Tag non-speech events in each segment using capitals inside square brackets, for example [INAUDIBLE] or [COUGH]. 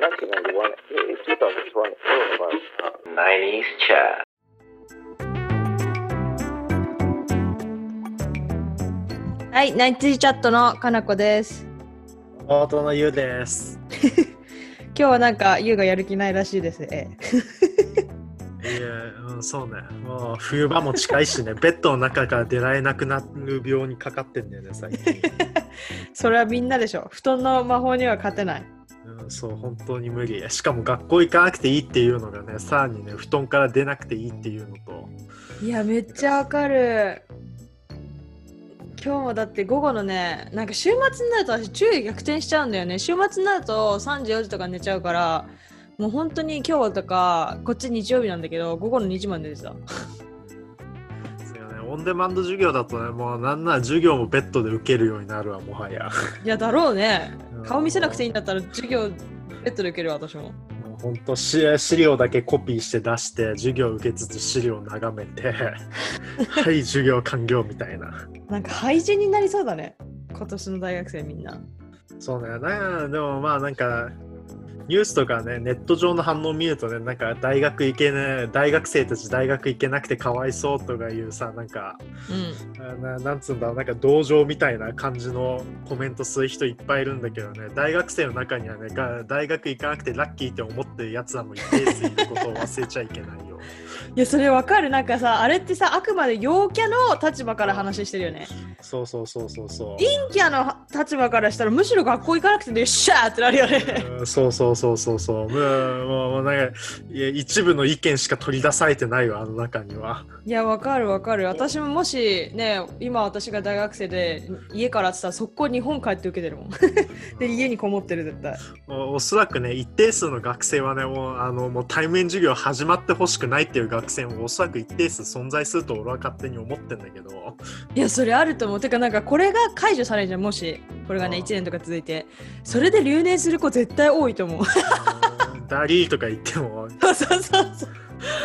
1991, eh, 2001, all of us. Uh, 90s chat. はい、ナイツチャットのかなこです。弟のゆうです。今日はなんか、ゆうがやる気ないらしいですね。いや、うん、そうね。もう冬場も近いしね、ベッドの中から出られなくなる病にかかってんだよね、最近。それはみんなでしょ。布団の魔法には勝てない。そう、本当に無理。しかも学校行かなくていいっていうのがね、さらにね、布団から出なくていいっていうのと、いや、めっちゃわかる。今日もだって午後のね、なんか週末になると私注意逆転しちゃうんだよね。週末になると3時4時とか寝ちゃうから、もう本当に今日とか、こっち日曜日なんだけど、午後の2時まで寝てた。オンデマンド授業だとね、もうなんなら授業もベッドで受けるようになるわ、もはや。いや、だろうねうん。顔見せなくていいんだったら授業ベッドで受けるわ、私も。もう本当し資料だけコピーして出して授業受けつつ資料を眺めて [LAUGHS] はい授業完了みたいななんか廃人になりそうだね。今年の大学生みんな。そうねなでもまあなんかニュースとかねネット上の反応を見るとねなんか大学行けね大学生たち大学行けなくてかわいそうとかいうさなんかうん。ななんつうんだろうなんか同情みたいな感じのコメントする人いっぱいいるんだけどね大学生の中にはねが大学行かなくてラッキーって思ってるやつらも一定数いることを忘れちゃいけないよ。いや、それわかる。なんかさ、あれってさ、あくまで陽キャの立場から話してるよね。そうそうそうそうそう。陰キャの立場からしたら、むしろ学校行かなくてよっしゃーってなるよね。うんそうそうそうそうそう。もうもうなんかいや一部の意見しか取り出されてないわあの中には。いや、わかるわかる。私ももしね、今私が大学生で家からって言ったら、速攻日本帰って受けてるもん。で、家にこもってる絶対。おおそらくね一定数の学生はねもうあのもう対面授業始まってほしくないっていう学生もおそらく一定数存在すると俺は勝手に思ってんだけど。いや、それあると思う。てか、なんかこれが解除されるじゃん、もし。これがね、うん1年とか続いて。それで留年する子絶対多いと思う。ダリーとか言ってもそうそうそう。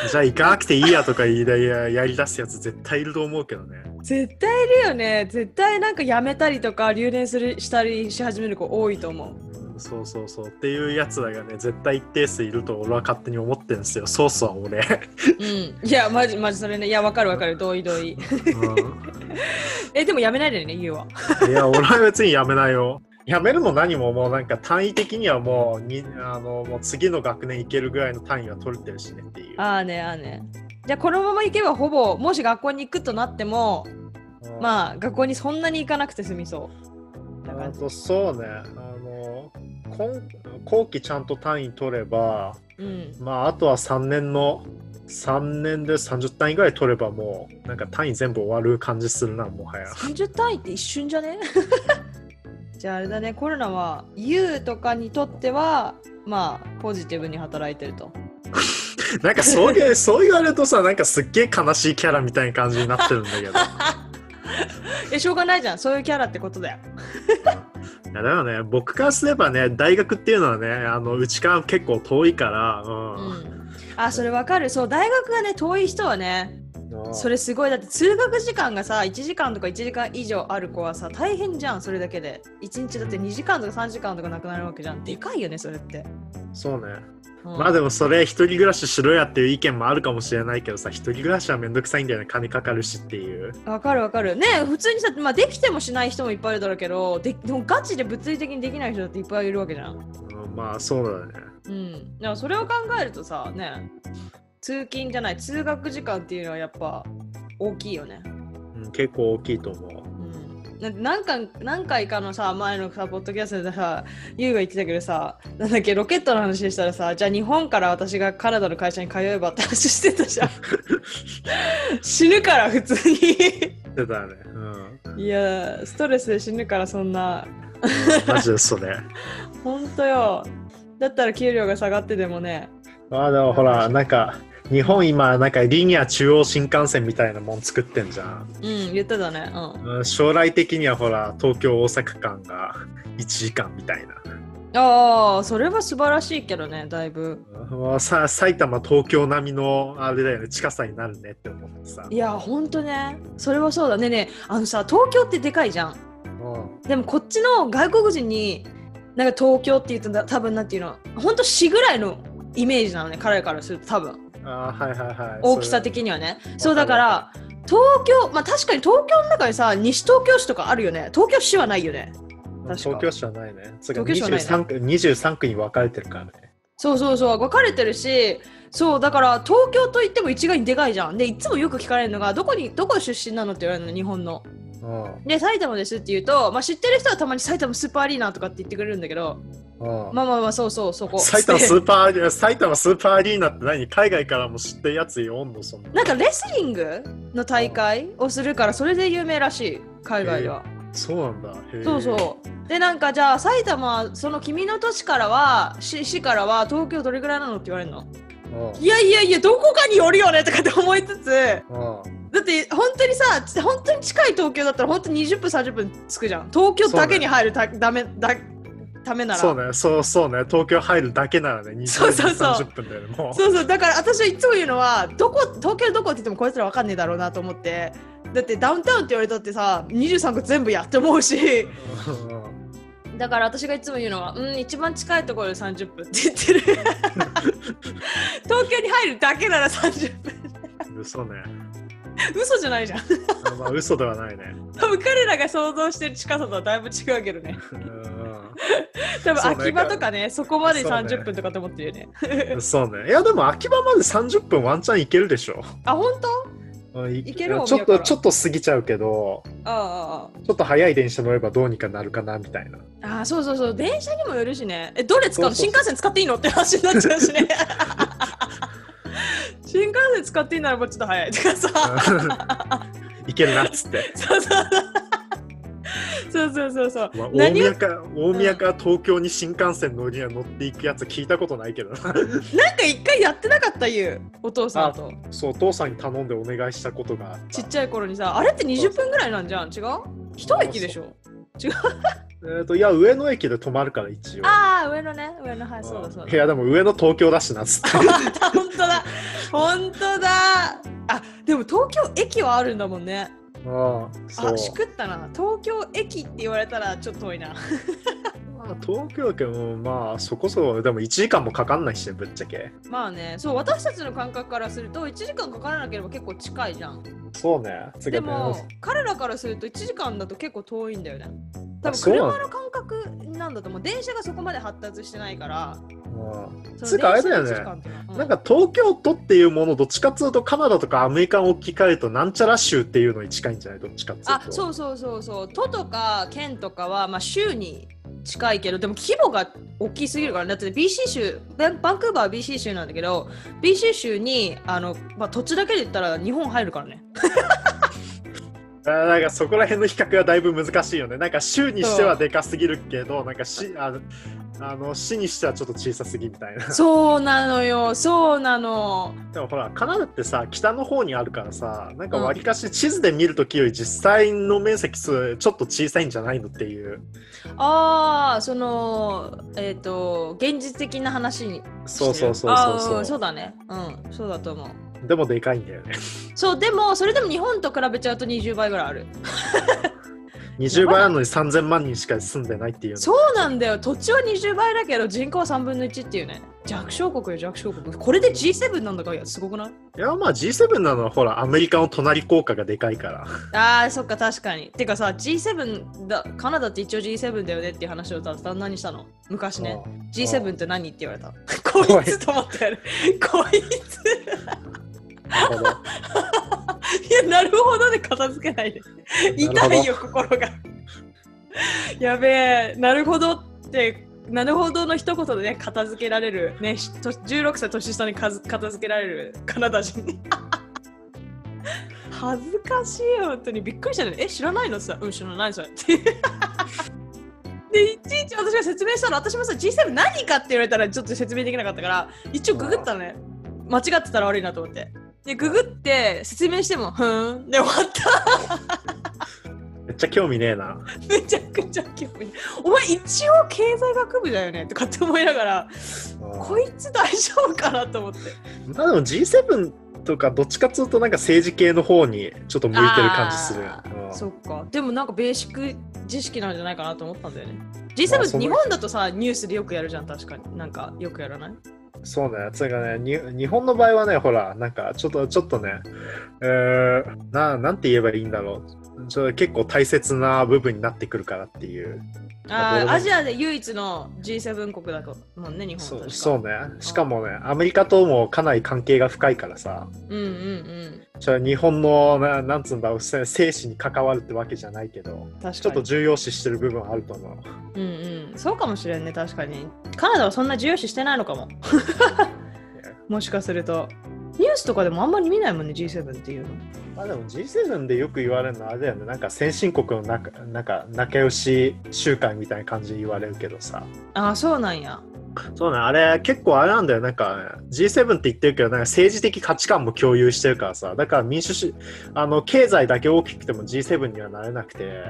じゃあ行かなくていいやとか言いだややり出すやつ絶対いると思うけどね。絶対いるよね。絶対なんか辞めたりとか留年するしたりし始める子多いと思う。うんそうそうそうっていうやつらがね絶対一定数いると俺は勝手に思ってるんですよ。そうそう俺。うん。いや、マジマジそれね。いや、わかるわかる。同意同意。う [LAUGHS] え、でも辞めないでね、言うわ。んいや俺は別にやめないよ。やめるも何ももうなんか単位的にはもうにあのもう次の学年行けるぐらいの単位は取れてるしねっていう。ああね、ああね。じゃあ、このまま行けばほぼ、もし学校に行くとなっても、うんまあ、学校にそんなに行かなくて済みそう。な感じあとそうね今後期ちゃんと単位取ればうん。まああとは3年の3年で30単位ぐらい取ればもうなんか単位全部終わる感じするなもはや30単位って一瞬じゃね？[LAUGHS] じゃああれだね、コロナは U とかにとっては、まあ、ポジティブに働いてると。[LAUGHS] なんかそういうそう言われるとさなんかすっげえ悲しいキャラみたいな感じになってるんだけど [LAUGHS] え、しょうがないじゃん。そういうキャラってことだよ。いやだよね僕からすればね大学っていうのはねあのうちから結構遠いからうん、うん。あ、それわかる。そう、大学がね、遠い人はね、うんそれすごい。だって通学時間がさ、1時間とか1時間以上ある子はさ、大変じゃん、それだけで。1日だって2時間とか3時間とかなくなるわけじゃん。でかいよね、それって。そうねうんまあでもそれ一人暮らししろやっていう意見もあるかもしれないけどさ一人暮らしはめんどくさいんだよね金かかるしっていうわかるわかる。ね普通にさ、まあ、できてもしない人もいっぱいいるだろうけど、ででもガチで物理的にできない人だっていっぱいいるわけじゃん。うんまあそうだねうん。だからそれを考えるとさ、ね、通勤じゃない、通学時間っていうのはやっぱ大きいよね。うん結構大きいと思う何回何回かのさ、前のさ、ポッドキャストでさ、ユウが言ってたけどさ、なんだっけ、ロケットの話したらさ、じゃあ日本から私がカナダの会社に通えばって話してたじゃん。[LAUGHS] 死ぬから、普通に。出たねうんいや、ストレスで死ぬから、そんな。うんマジでそれほんとよ。だったら給料が下がってでもね。あでもほらなんか日本今なんかリニア中央新幹線みたいなもん作ってんじゃんうん、言ってたね。うん。うん将来的にはほら東京大阪間が1時間みたいなああ、それは素晴らしいけどね、だいぶ。うんさ埼玉東京並みのあれだよね近さになるねって思ってさいや、ほんとね。それはそうだね。ねえあのさ、東京ってでかいじゃん。うんでもこっちの外国人になんか東京って言うとだ多分なんていうの本当市ぐらいのイメージなのね彼らからすると多分あーはいはいはい。大きさ的にはね。そうだから東京まあ確かに東京の中にさ西東京市とかあるよね。東京市はないよね。東京市はないね。東京市はないね。23区 ,23 区に分かれてるからね。そうそうそう。分かれてるしそうだから東京といっても一概にでかいじゃん。でいつもよく聞かれるのがどこにどこ出身なのって言われるの日本の。うん。で埼玉ですって言うと、まあ、知ってる人はたまに埼玉スーパーアリーナとかって言ってくれるんだけどうんまあまあまあそうそうそこ。埼玉スーパーアリーナ、埼玉スーパーアリーナって何？海外からも知ってるやつおんのそんな。なんかレスリングの大会をするからそれで有名らしい海外では、そうなんだ。そうそう。でなんかじゃあ埼玉その君の都市からは市市からは東京どれぐらいなのって言われるの？うん。いやいやいやどこかによるよねとかって思いつつ。うん。だって本当にさ本当に近い東京だったら本当に20分30分着くじゃん。東京だけに入るた,、ダメだためなら。そうね、そうそうね、東京入るだけならね、20そうそうそう。30分だよね、もう。そうそう。だから私はいつも言うのはどこ東京どこって言ってもこいつらわかんねえだろうなと思って。だってダウンタウンって言われたってさ23区全部やって思うし。うん。だから私がいつも言うのはうん一番近いところで30分って言ってる。[LAUGHS] 東京に入るだけなら30分。嘘ね。嘘じゃないじゃん。まあ、嘘ではないね。多分彼らが想像してる近さとはだいぶ違うけどね。うん多分秋葉とかねそこまでそうね30分とかと思ってるよね。そうね。いや、でも秋葉まで30分ワンチャンいけるでしょ。あ本当？うんいいけるちょっと、ちょっと過ぎちゃうけど、ああちょっと早い電車乗ればどうにかなるかなみたいな。あそうそうそう。電車にもよるしね。えどれ使うの？新幹線使っていいの？って話になっちゃうしね。[LAUGHS] 新幹線使っていいならもうちょっと早い。とかさ。いけるなっつって。そうそうそうそうそうそうまあ、大宮か大宮から東京に新幹線乗りは乗っていくやつ聞いたことないけどな。[LAUGHS] なんか一回やってなかった？いうお父さんと。そう、お父さんに頼んでお願いしたことが。ちっちゃい頃にさあれって20分ぐらいなんじゃん？違う？一駅でしょ？[LAUGHS] えーといや、上野駅で止まるから一応。ああ上のね。上のはいそうだそうだ。いや、でも上野東京だしなっつって。[LAUGHS] 本当だ。本当だ。あでも東京駅はあるんだもんねああしくったな。東京駅って言われたらちょっと遠いな。[LAUGHS] まあ、東京駅もまあそこそこでも1時間もかかんないしねぶっちゃけ。まあねそう私たちの感覚からすると1時間かからなければ結構近いじゃん。そうね。つでも彼らからすると1時間だと結構遠いんだよね。多分車の感覚なんだと思う。電車がそこまで発達してないからつうかあれだよね。の1時間っていうのはなんか東京都っていうものどっちかっつうとカナダとかアメリカに置き換えるとなんちゃら州っていうのに近いんじゃない？どっちかっつうと。あそうそうそうそう。都とか県とかはまあ州に近いけどでも規模が大きすぎるからだって BC 州バンバンクーバーは BC 州なんだけど BC 州にあの、まあ、土地だけで言ったら日本入るからね。[LAUGHS] なんかそこら辺の比較がだいぶ難しいよね。なんか州にしてはでかすぎるけどなんか市あのあの市にしてはちょっと小さすぎみたいな。そうなのよ。そうなの。でもほらカナダってさ北の方にあるからさなんかわりかし地図で見るときより実際の面積数ちょっと小さいんじゃないのっていう。ああそのえっ、と現実的な話にそうそうそうあそうそう。ーそうだね。うんそうだと思う。でもでかいんだよね。そうでもそれでも日本と比べちゃうと20倍ぐらいある20倍あるのに3000万人しか住んでないっていうの。そうなんだよ。土地は20倍だけど人口は3分の1っていうね。弱小国よ弱小国。これで G7 なんだか？らすごくない？いやまあ G7 なのはほらアメリカの隣効果がでかいから。[LAUGHS] あーそっか確かに。てかさ G7 だカナダって一応 G7 だよねっていう話をさ旦那にしたの。昔ね。G7 って何って言われた。[LAUGHS] こいつと思ってやる。[LAUGHS] こいつ。なるほど。[LAUGHS] いやなるほどで片付けないで。痛いよ心が。[LAUGHS] やべえなるほどってなるほどの一言でね片付けられる。ねしと16歳年下にかず片付けられる。カナダ人。[LAUGHS] 恥ずかしいよ本当に。びっくりしたね。え知らないのさ。うん知らないそれってでいちいち私が説明したの。私もさ G7 何かって言われたらちょっと説明できなかったから一応ググったのね。間違ってたら悪いなと思ってでググって説明してもふーん。で終わった。めっちゃ興味ねえな。めちゃくちゃ興味。お前一応経済学部だよね？とかって思いながらこいつ大丈夫かなと思って。まあでも G7 とかどっちかっつうとなんか政治系の方にちょっと向いてる感じするあうんそっか。でもなんかベーシック知識なんじゃないかなと思ったんだよね G7 まあその日本だとさ、ニュースでよくやるじゃん、確かに。なんかよくやらない？そうね、つうかね、に日本の場合はね、ほら、なんかちょっと、ちょっとね、えー、ななんて言えばいいんだろう。ちょ結構大切な部分になってくるからっていう。まあアジアで唯一の G7 国だと思うね、日本そうそうね。しかもね、アメリカともかなり関係が深いからさ、うんうんうん。ちょ日本のな、なんつうんだろう、せ生死に関わるってわけじゃないけど、確かに。ちょっと重要視してる部分はあると思う。うんうん。そうかもしれんね、確かに。カナダはそんな重要視してないのかも。[LAUGHS] もしかすると。ニュースとかでもあんまり見ないもんね、G7 っていうの。まあでも G7 でよく言われるのはあれだよね、なんか先進国の仲なんか仲良し集会みたいな感じで言われるけどさ。ああ、そうなんや。そうね、あれ結構あれなんだよ、なんか G7 って言ってるけど、なんか政治的価値観も共有してるからさ、だから民主主あの経済だけ大きくても G7 にはなれなくて、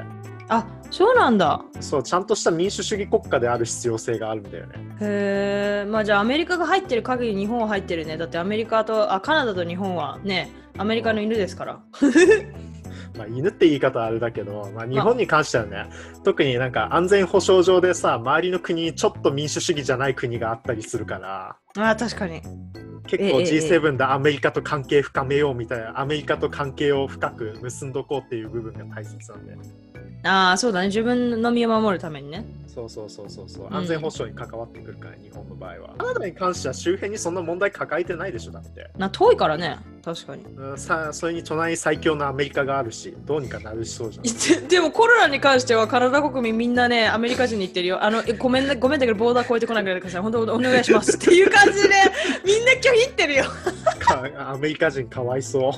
あそうなんだ。そう、ちゃんとした民主主義国家である必要性があるんだよね。へえ、まあじゃあアメリカが入ってる限り日本は入ってるね。だってアメリカと、あ、カナダと日本はね、アメリカの犬ですから。まあ、犬って言い方はあれだけど、まあ、日本に関してはね、特になんか安全保障上でさ、周りの国にちょっと民主主義じゃない国があったりするから、ああ、確かに。結構ええええ G7 でアメリカと関係深めようみたいな、アメリカと関係を深く結んどこうっていう部分が大切なんだよね。ああ、そうだね。自分の身を守るためにね。そうそうそうそうそう、うん安全保障に関わってくるから、日本の場合は。カナダに関しては周辺にそんな問題抱えてないでしょ、だって。な遠いからね。確かに。うん、さそれに隣に最強のアメリカがあるし、どうにかなるしそうじゃん。ででもコロナに関してはカナダ国民みんなねアメリカ人に言ってるよあのえごめんねごめんだけどボーダー越えてこないでください本当お願いしますっていう感じでみんな拒否ってるよかアメリカ人かわいそう。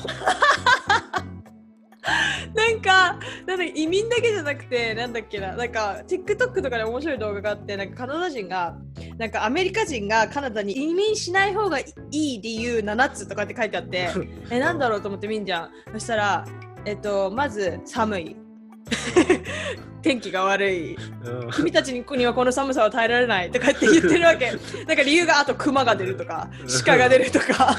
なんかなんだ移民だけじゃなくてなんだっけななんか TikTok とかで面白い動画があってなんかカナダ人がなんかアメリカ人がカナダに移民しない方がいい理由7つとかって書いてあって [LAUGHS] えなんだろうと思って見んじゃん。そしたらえっとまず寒い。[LAUGHS] 天気が悪い。うん。君たちにはこの寒さは耐えられないとかって言ってるわけ。[LAUGHS] なんか理由があとクマが出るとか鹿が出るとか。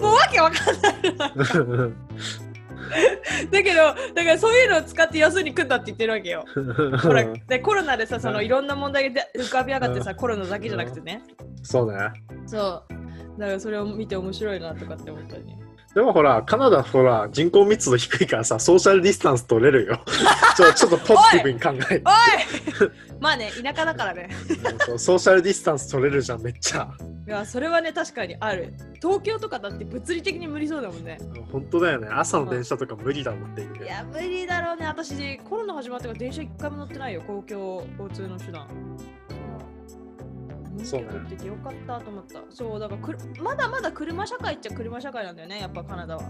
もうわけわかんない。[LAUGHS] だけどだからそういうのを使って要するに来んだって言ってるわけよ。[LAUGHS] ほらでコロナでさそのいろんな問題が浮かび上がってさコロナだけじゃなくてね。そうね。そう。だからそれを見て面白いなとかって思ったね。でもほら、カナダほら、人口密度低いからさ、ソーシャルディスタンス取れるよ。[LAUGHS] ちょちょっとポジティブに考えておいまあね田舎だからね。そうソーシャルディスタンス取れるじゃん、めっちゃ。いやそれはね確かにある。東京とかだって物理的に無理そうだもんね。本当だよね。朝の電車とか無理だもんっていう。いや、無理だろうね。私、コロナ始まってから電車一回も乗ってないよ、公共交通の手段。そうね免許取っててよかったと思った。そう、だからまだまだ車社会っちゃ車社会なんだよね、やっぱカナダは。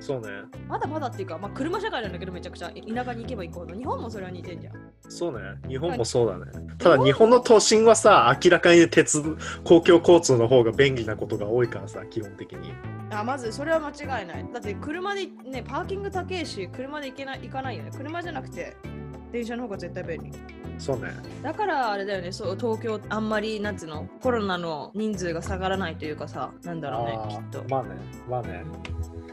そうね。まだまだっていうか、まあ車社会なんだけどめちゃくちゃ田舎に行けば行くほど。日本もそれは似てんじゃん。そうね。日本もそうだね。ただ日本の都心はさ、明らかに鉄、公共交通の方が便利なことが多いからさ、基本的に。あまずそれは間違いない。だって車でね、パーキング高いし、車で行けない行かないよね。車じゃなくて、電車の方が絶対便利。そうね。だからあれだよね、そう東京あんまりなんつうの？コロナの人数が下がらないというかさ、なんだろうね、あきっとー。まあね。まあね。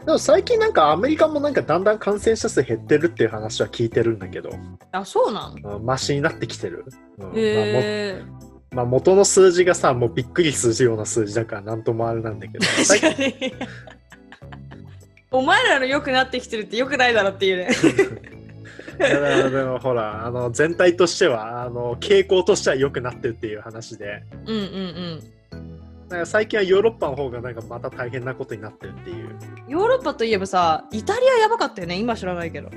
でも最近なんかアメリカもなんかだんだん感染者数減ってるっていう話は聞いてるんだけど、あ、そうなん？うんマシになってきてる。うんまあもへえまあ、元の数字がさ、もうびっくりするような数字だからなんともあれなんだけど、最 [LAUGHS] 確かに。お前らの良くなってきてるって良くないだろっていうね。[LAUGHS] でもほらあの全体としてはあの傾向としては良くなってるっていう話でうんうんうん。なんか最近はヨーロッパの方がなんかまた大変なことになってるっていうヨーロッパといえばさ、イタリアやばかったよね、今知らないけど。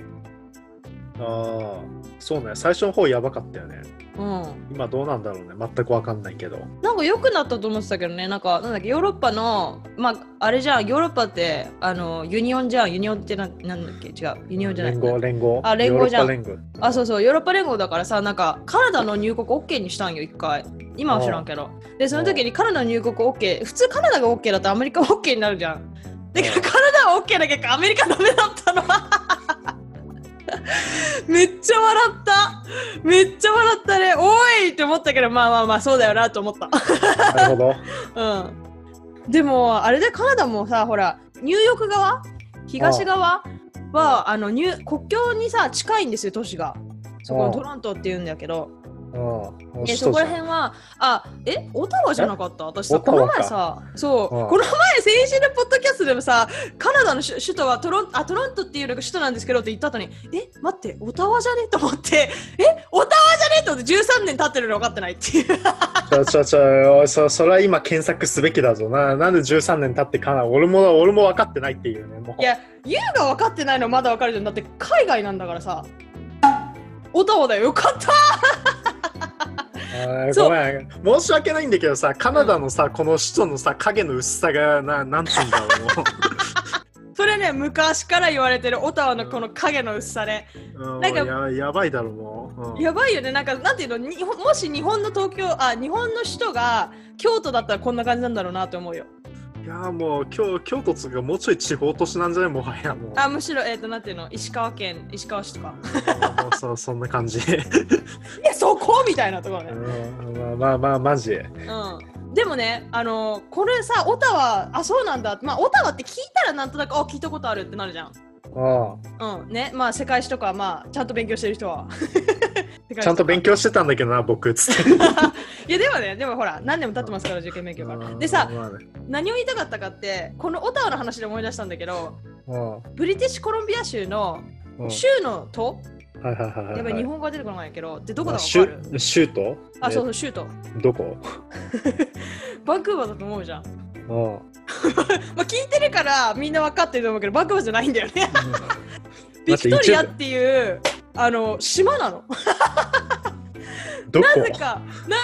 ああそうね。最初の方やばかったよね。うん。今どうなんだろうね。全くわかんないけど。なんか良くなったと思ってたけどね、なんか、なんだっけ、ヨーロッパの、まあ、あれじゃん、ヨーロッパって、あの、ユニオンじゃん、ユニオンってななんだっけ、違う、ユニオンじゃない。連合連合。あ連合じゃん。ヨーロッパ連合。あ、そうそう、ヨーロッパ連合だからさ、なんか、カナダの入国 OK にしたんよ、一回。今は知らんけど。で、その時にカナダの入国 OK、普通カナダが OK だとアメリカも OK になるじゃん。だけど、うんカナダは OK だけど、アメリカダメだったの。[LAUGHS] めっちゃ笑った。めっちゃ笑ったね。おいって思ったけど、まあまあまあ、そうだよなと思った。なるほど [LAUGHS] うん。でも、あれでカナダもさ、ほら、ニューヨーク側？東側？は、あのニュー国境にさ、近いんですよ、都市が。そこのトロントって言うんだけど、うん。でそこら辺は、あ、え、オタワじゃなかった？私さ、この前さ、そう、うんこの前、先週のポッドキャストでもさ、カナダの首首都はトロンあトロントっていうのが首都なんですけどって言った後に、え、待って、オタワじゃね？と思って、え、オタワじゃね？と思って13年経ってるの分かってないっていう。ちょちょちょ、そそれは今検索すべきだぞな。なんで13年経ってかな？俺も、俺も分かってないっていうね。もういや、ユウが分かってないのはまだ分かるじゃん。だって海外なんだからさ。オタワだよ、よかったごめん。申し訳ないんだけどさ、カナダのさ、この首都のさ、影の薄さが、ななんつうんだろ [LAUGHS] それね、昔から言われてるオタワのこの影の薄さで。う。うんなんかややばいだろ、もう。うんやばいよね、なんか、なんていうの、にもし日本の東京、あ、日本の首都が京都だったらこんな感じなんだろうなと思うよ。いやもう京京都つうかもうちょい地方都市なんじゃない？もはやもう。あ、むしろ、えっ、と、なんていうの、石川県、石川市とか。もうそそんな感じ。え、そこみたいなところね。うんまあまあまあマジ。うん。でもね、あのこれさ、オタワ、あ、そうなんだ。まあ、オタワって聞いたらなんとなく、あ、聞いたことあるってなるじゃん。うんうん。ね、まあ、世界史とか、まあ、ちゃんと勉強してる人は。[LAUGHS] ちゃんと勉強。強してたんだけどな、僕つって。[LAUGHS] いや、でもね、でもほら、何年も経ってますから、受験勉強から。でさ、まあね何を言いたかったかって、このオタワの話で思い出したんだけど、うんブリティッシュコロンビア州のうん州の都、はいはいはいはい。やっぱり日本語が出てこないけど、で、どこだあかわかる？州州都あ、そうそう、州都。えどこ？[LAUGHS] バンクーバーだと思うじゃん。うん。[LAUGHS] まあ、聞いてるからみんな分かってると思うけど、バンクーバーじゃないんだよね。[LAUGHS] ビクトリアっていう、あの、島なの。どこ？なぜか、な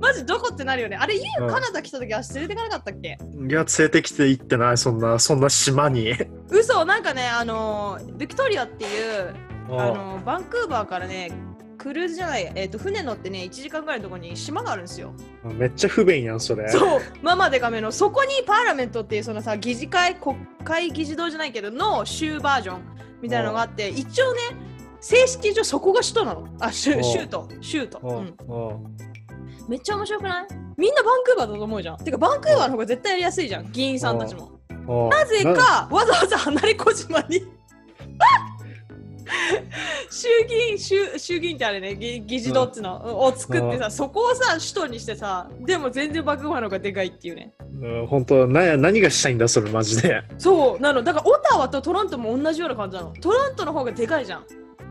マジどこってなるよね。あれ、ユうんウカナダ来た時は連れてかなかったっけ？いや、連れてきて行ってない、そんな、そんな島に。嘘、なんかね、あの、ビクトリアっていう、あうんの、バンクーバーからね、クルーズじゃない、えっ、と、船乗ってね、1時間ぐらいのところに島があるんですよ。めっちゃ不便やん、それ。そう、ママでかめの、そこにパーラメントっていう、そのさ、議事会、国会議事堂じゃないけど、の州バージョンみたいなのがあって、一応ね、正式上そこが首都なの。あ、州お州都、州都。うんめっちゃ面白くない？みんなバンクーバーだと思うじゃん。てか、バンクーバーの方が絶対やりやすいじゃん、議員さんたちも。うんなぜか、わざわざ離れ小島に。[LAUGHS] 衆議院衆衆議院ってあれね議議事堂っていうのを作ってさ、そこをさ首都にしてさでも全然バンクーバーの方がでかいっていうねうん本当な何がしたいんだそれマジで。そうなのだからオタワとトロントも同じような感じなのトロントの方がでかいじゃん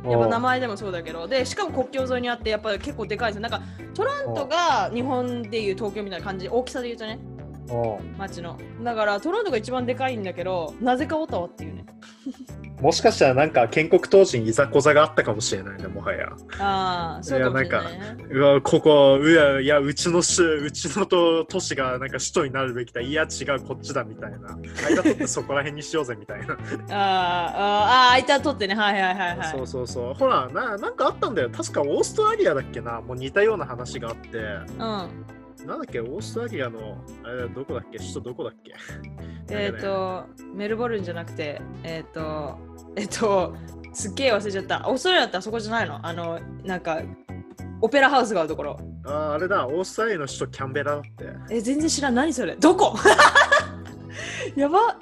やっぱ名前でもそうだけどでしかも国境沿いにあってやっぱり結構でかいですよ。なんかトロントが日本でいう東京みたいな感じ大きさで言うとねう。ん街の。だからトロントが一番でかいんだけどなぜかオタワっていうねもしかしたらなんか建国当時にいざこざがあったかもしれないねもはや。ああそうかもしれないね。うわここうやいやうちの州うちのと都市がなんか首都になるべきだ。いや違うこっちだみたいな。[LAUGHS] 間取ってそこら辺にしようぜみたいな、[LAUGHS] あーあ間取ってねはいはいはいはいそうそうそうほらななんかあったんだよ確かオーストラリアだっけなもう似たような話があってうんなんだっけオーストラリアのあれどこだっけ首都どこだっけえっ、とメルボルンじゃなくてえっ、とえっ、とすっげえ忘れちゃった。オーストラリアってあそこじゃないの？あのなんかオペラハウスがあるところ。あーあれだ。オーストラリアの首都キャンベラだって、え全然知らん。何それ？どこ？[LAUGHS] やば。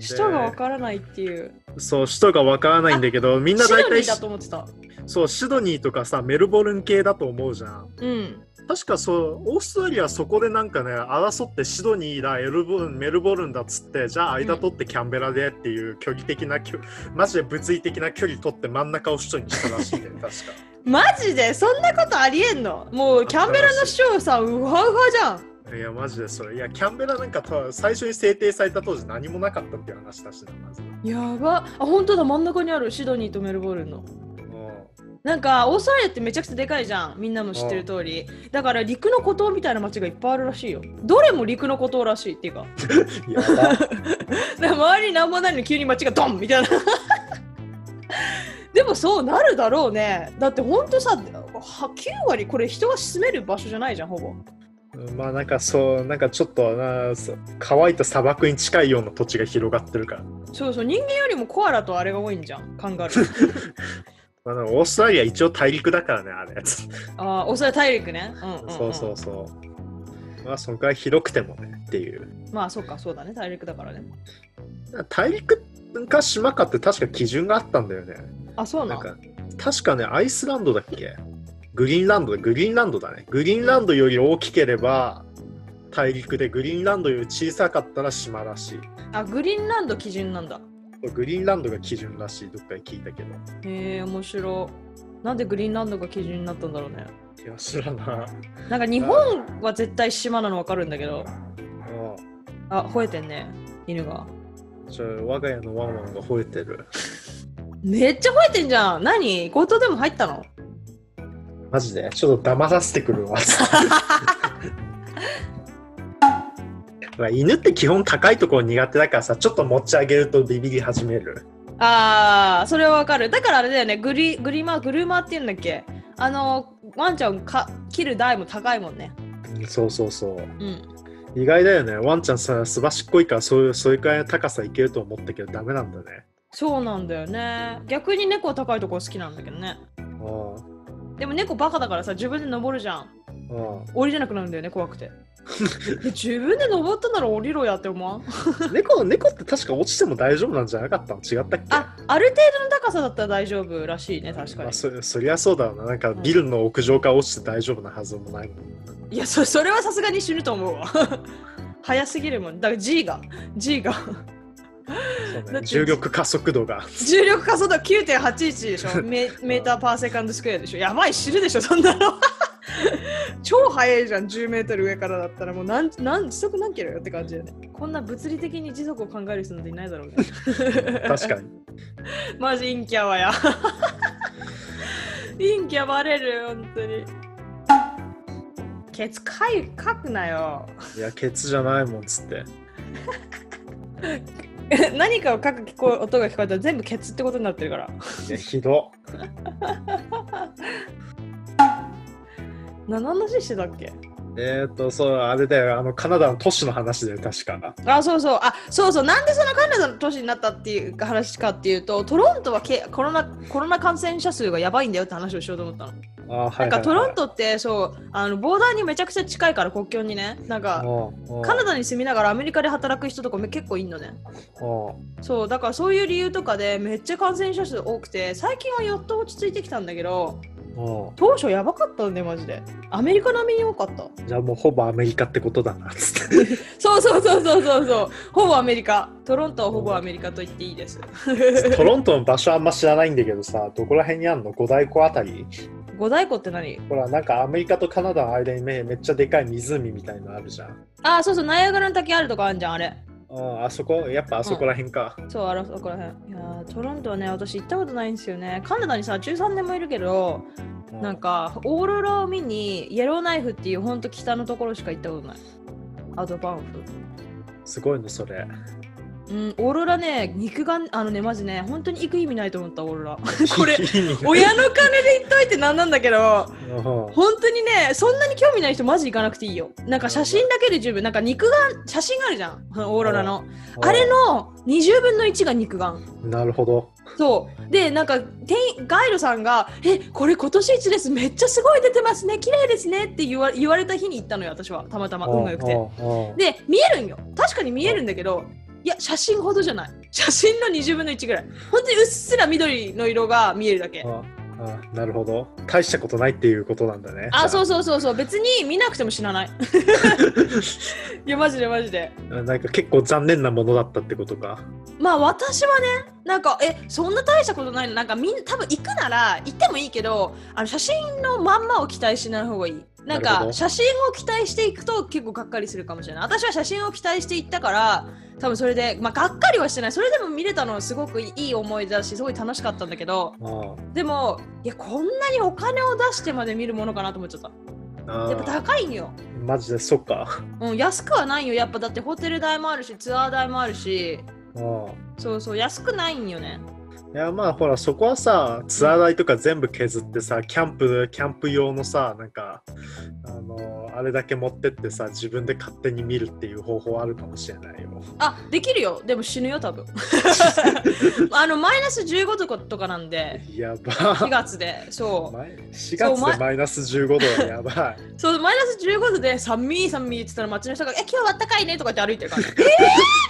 首都がわからないっていう。そう首都がわからないんだけどみんなシドニー大体だと思ってた。そうシドニーとかさメルボルン系だと思うじゃん。うん確かそうオーストラリアはそこでなんかね争ってシドニーだエルボルンメルボルンだっつってじゃあ間取ってキャンベラでっていう距離的な距マジで物理的な距離取って真ん中を首都にしたらしいんだよ確か。マジで？そんなことありえんの？もうキャンベラの首長さウハウハじゃん。いやマジでそれ。いやキャンベラなんかと最初に制定された当時何もなかったっていう話だしなまず。やば。あ本当だ。真ん中にある。シドニーとメルボルンの。うなんかオーストラリアってめちゃくちゃでかいじゃん。みんなも知ってる通り。だから陸の孤島みたいな街がいっぱいあるらしいよ。どれも陸の孤島らしいっていうか。[LAUGHS] 周りになんもないのに急に街がドンみたいな。でもそうなるだろうね。だってほんとさは9割これ人が住める場所じゃないじゃんほぼ。まあなんかそうなんかちょっとな乾いた砂漠に近いような土地が広がってるから。そうそう。人間よりもコアラとあれが多いんじゃんカンガルー [LAUGHS] まあ、オーストラリア一応大陸だからねあれああオーストラリア大陸ね、うんうんうん、そうそうそう。まあ、そのくらい広くてもねっていう。まあそっかそうだね大陸だからね大陸か島かって確か基準があったんだよね。あそうなん？か確かね、アイスランドだっけ？グリーンランドだ、グリーンランドだね。グリーンランドより大きければ大陸で、グリーンランドより小さかったら島らしい。あ、グリーンランド基準なんだ。グリーンランドが基準らしい、どっかで聞いたけど。へえ、面白い。なんでグリーンランドが基準になったんだろうね。いや、知らない。なんか日本は絶対島なの分かるんだけど。あ、吠えてんね、犬が。じゃあ、我が家のワンワンが吠えてる。めっちゃ吠えてんじゃん。何？強盗でも入ったの？マジで？ちょっと騙させてくるわ。[LAUGHS] まあ犬って基本高いところ苦手だからさ、ちょっと持ち上げるとビビり始める。ああ、それはわかる。だからあれだよね、グリグリマー、グルーマーって言うんだっけ？あの、ワンちゃんか切る台も高いもんね。うんそうそうそう。うん。意外だよね。ワンちゃんさ、すばしっこいからそういう、そういうくらいの高さいけると思ったけどダメなんだね。そうなんだよね。逆に猫は高いところ好きなんだけどね。うんでも猫バカだからさ、自分で登るじゃん。うん降りれなくなるんだよね、怖くて。で [LAUGHS] 自分で登ったなら降りろやって思わん？[LAUGHS] 猫猫って確か落ちても大丈夫なんじゃなかったの？違ったっけ？あ、ある程度の高さだったら大丈夫らしいね、確かにまあ、。そそりゃそうだろうな。なんかビルの屋上から落ちて大丈夫なはずもないもん。いや、そそれはさすがに死ぬと思うわ。[LAUGHS] 早すぎるもん。だから G が、G が。ね、重力加速度が。重力加速度9.81でしょメ [LAUGHS] メーターパーセカンドスクエアでしょやばい、死ぬでしょ、そんなの。[LAUGHS] 超速いじゃん、10メートル上からだったらもう何何時速何キロよって感じだよね。こんな物理的に時速を考える人なんていないだろうね。[LAUGHS] 確かに。マジ陰キャはや。陰キャバレる、本当に。ケツかい書くなよ。いや、ケツじゃないもんっつって。[LAUGHS] 何かを書く聞こえ音が聞こえたら全部ケツってことになってるから。いや、ひど。[LAUGHS] 何の話してたっけ？えっ、ー、と、そう、あれだよ、あの、カナダの都市の話だよ、確か。あ、そうそう。あ、そうそう。なんでそのカナダの都市になったっていう話かっていうと、トロントはけコロナコロナ感染者数がやばいんだよって話をしようと思ったの。なんかトロントってそうあのボーダーにめちゃくちゃ近いから国境にね。なんかカナダに住みながらアメリカで働く人とかも結構いんのね。そうだからそういう理由とかでめっちゃ感染者数多くて最近はやっと落ち着いてきたんだけど当初やばかったんでマジで。アメリカ並みに多かった。じゃあもうほぼアメリカってことだなっつって。[LAUGHS] そうそうそうそうそうそう。ほぼアメリカ。トロントはほぼアメリカと言っていいです。トロントの場所あんま知らないんだけどさどこら辺にあんの？五大湖あたり？五大湖って何？ほらなんかアメリカとカナダの間にめめっちゃでかい湖みたいのあるじゃん。あそうそうナイアガラの滝あるとこあるじゃんあれ。ああそこやっぱあそこら辺か、そうあらそこら辺。いやトロントはね私行ったことないんですよね。カナダにさ13年もいるけどなんかオーロラを見にイエローナイフっていうほんと北のところしか行ったことない。アウトバンフすごいのそれうんオーロラね肉眼あのねマジね本当に行く意味ないと思ったオーロラ。[LAUGHS] これ [LAUGHS] 親の金で行っといてなんなんだけどうん。本当にねそんなに興味ない人マジ行かなくていいよ。なんか写真だけで十分。なんか肉眼写真があるじゃんオーロラの。あれの20分の1が肉眼。なるほど。そう。でなんかガイドさんが「えこれ今年一です。めっちゃすごい出てますね。綺麗ですね」って言わ言われた日に行ったのよ私は。たまたま。運が良くて。てで見えるんよ。確かに見えるんだけどいや写真ほどじゃない。写真の20分の1ぐらい。本当にうっすら緑の色が見えるだけ。ああなるほど。大したことないっていうことなんだね。あそううそうそうそう。別に見なくても死なない。[LAUGHS] いやマジでマジで。なんか結構残念なものだったってことか。まあ私はねなんかえそんな大したことないの？なんかみんな多分行くなら行ってもいいけどあの写真のまんまを期待しない方がいいなんか写真を期待していくと結構がっかりするかもしれない。私は写真を期待していったから多分それでまあがっかりはしてない。それでも見れたのはすごくいい思い出だしすごい楽しかったんだけどあでもいやこんなにお金を出してまで見るものかなと思っちゃった。あやっぱ高いんよ。マジで？そっか。うん、安くはないよ。やっぱだってホテル代もあるしツアー代もあるし。あ。そうそう安くないんよねいやまあほらそこはさツアー代とか全部削ってさキャンプキャンプ用のさなんかあのあれだけ持ってってさ自分で勝手に見るっていう方法あるかもしれないよ。あできるよ。でも死ぬよ多分。[LAUGHS] あのマイナス15度とかなんで。やば。4月で。そう。マイ4そうま月でマイナス15度はやばい。[LAUGHS] そうマイナス15度で寒い寒いって言ったら街の人が「え今日はあったかいね」とかって歩いてるから「[LAUGHS] え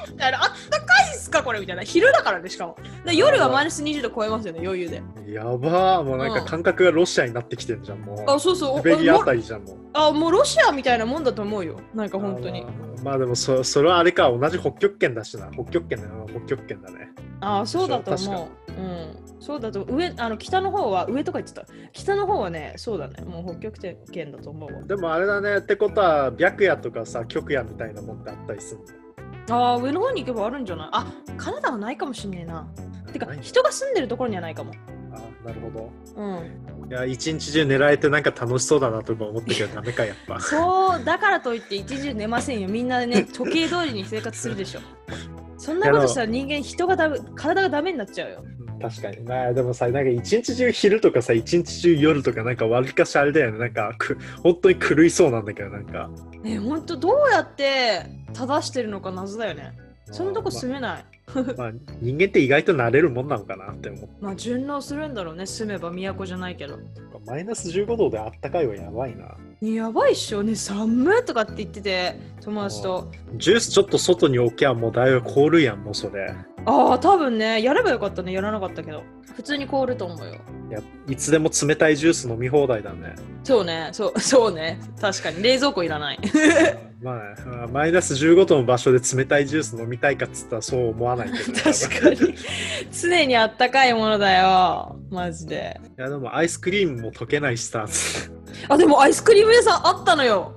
ー!」みたいな「あったかいっすか?」かこれ？みたいな。昼だからね、しかも。で夜はマイナス20度超えますよね、余裕で。やばーもうなんかうん感覚がロシアになってきてんじゃんもうあ、そうそう。シベリアあもたりじゃんもうあ、もうロシアみたいなもんだと思うよ。なんか本当にまあまあでもそそれはあれか同じ北極圏だしな北極圏だよ北極圏だねあ、そうだと確思う。うん。そうだと、上、あの、北の方は、上とか言ってた。北の方はね、そうだね。もう北極圏だと思うわ。でもあれだねってことは白夜とかさ極夜みたいなもんってあったりするああ、上の方に行けばあるんじゃない？あ、カナダはないかもしんねえな。てか人が住んでるところにはないかも。のあなるほどうん。いや一日中狙えてなんか楽しそうだなとか思ったけどダメかやっぱそう、だからといって一日中寝ませんよ。みんなね、時計通りに生活するでしょ。[LAUGHS] そんなことしたら人間、人がダメ、体がダメになっちゃうよ。うん確かにまあでもさなんか一日中昼とかさ一日中夜とかなんか割りかしあれだよねなんかく本当に狂いそうなんだけどなんかね、ほんとどうやって正してるのか謎だよね。そんなとこ住めない。[LAUGHS] まあ、まあ人間って意外と慣れるもんなのかなって思ってまあ順応するんだろうね。住めば都じゃないけど。マイナス15度であったかいはやばいなねやばいっしょ。ね、寒いとかって言ってて、友達と。ジュースちょっと外に置きゃもうだいぶ凍るやんもうそれああ、多分ね、やればよかったね。やらなかったけど。普通に凍ると思うよ。いやいつでも冷たいジュース飲み放題だねそうね、そう、そうね。確かに。冷蔵庫いらない。[LAUGHS] まあマイナス15度の場所で冷たいジュース飲みたいかっつったらそう思わないけど、ね、[LAUGHS] 確かに。常にあったかいものだよ。マジで。いやでもアイスクリームも溶けないしさ [LAUGHS] あ、でもアイスクリーム屋さんあったのよ。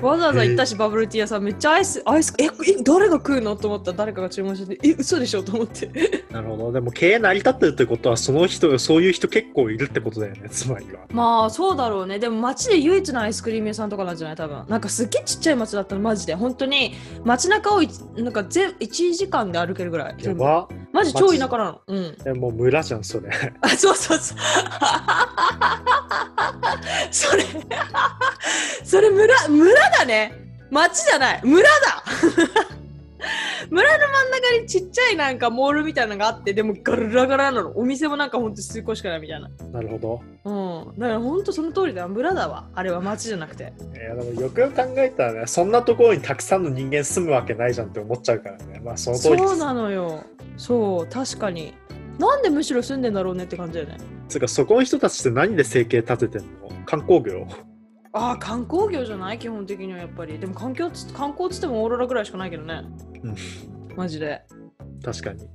わざわざ行ったし、し、バブルティー屋さん、めっちゃアイス、アイス、え、え誰が食うの？と思ったら誰かが注文してて、え、嘘でしょ？と思って。[LAUGHS] なるほどでも経営成り立ってるってことはその人そういう人結構いるってことだよねつまりはまあ、そうだろうね。でも街で唯一のアイスクリーム屋さんとかなんじゃない？多分。なんかすっげえちっちゃい街だったの、マジで。本当に、街中をいなんか全1時間で歩けるぐらい。やばマジ超田舎なの。うん。えもう村じゃんそれあ、そうそうそう。[LAUGHS] それ、それ村、村だね。町じゃない。村だ。[LAUGHS] 村の真ん中にちっちゃいなんかモールみたいなのがあって、でもガラガラなの。お店もなんかほんと数個しかないみたいな。なるほどうん。だからほんとその通りだよ。村だわ。あれは町じゃなくて。いやでもよくよく考えたらねそんなところにたくさんの人間住むわけないじゃんって思っちゃうからねまあその通りですそうなのよ。そう、確かに。なんでむしろ住んでんだろうねって感じだよね。つうかそこの人たちって何で生計立ててんの？観光業ああ、観光業じゃない？基本的にはやっぱり。でも環境つ観光っつってもオーロラぐらいしかないけどね。うんマジで。確かに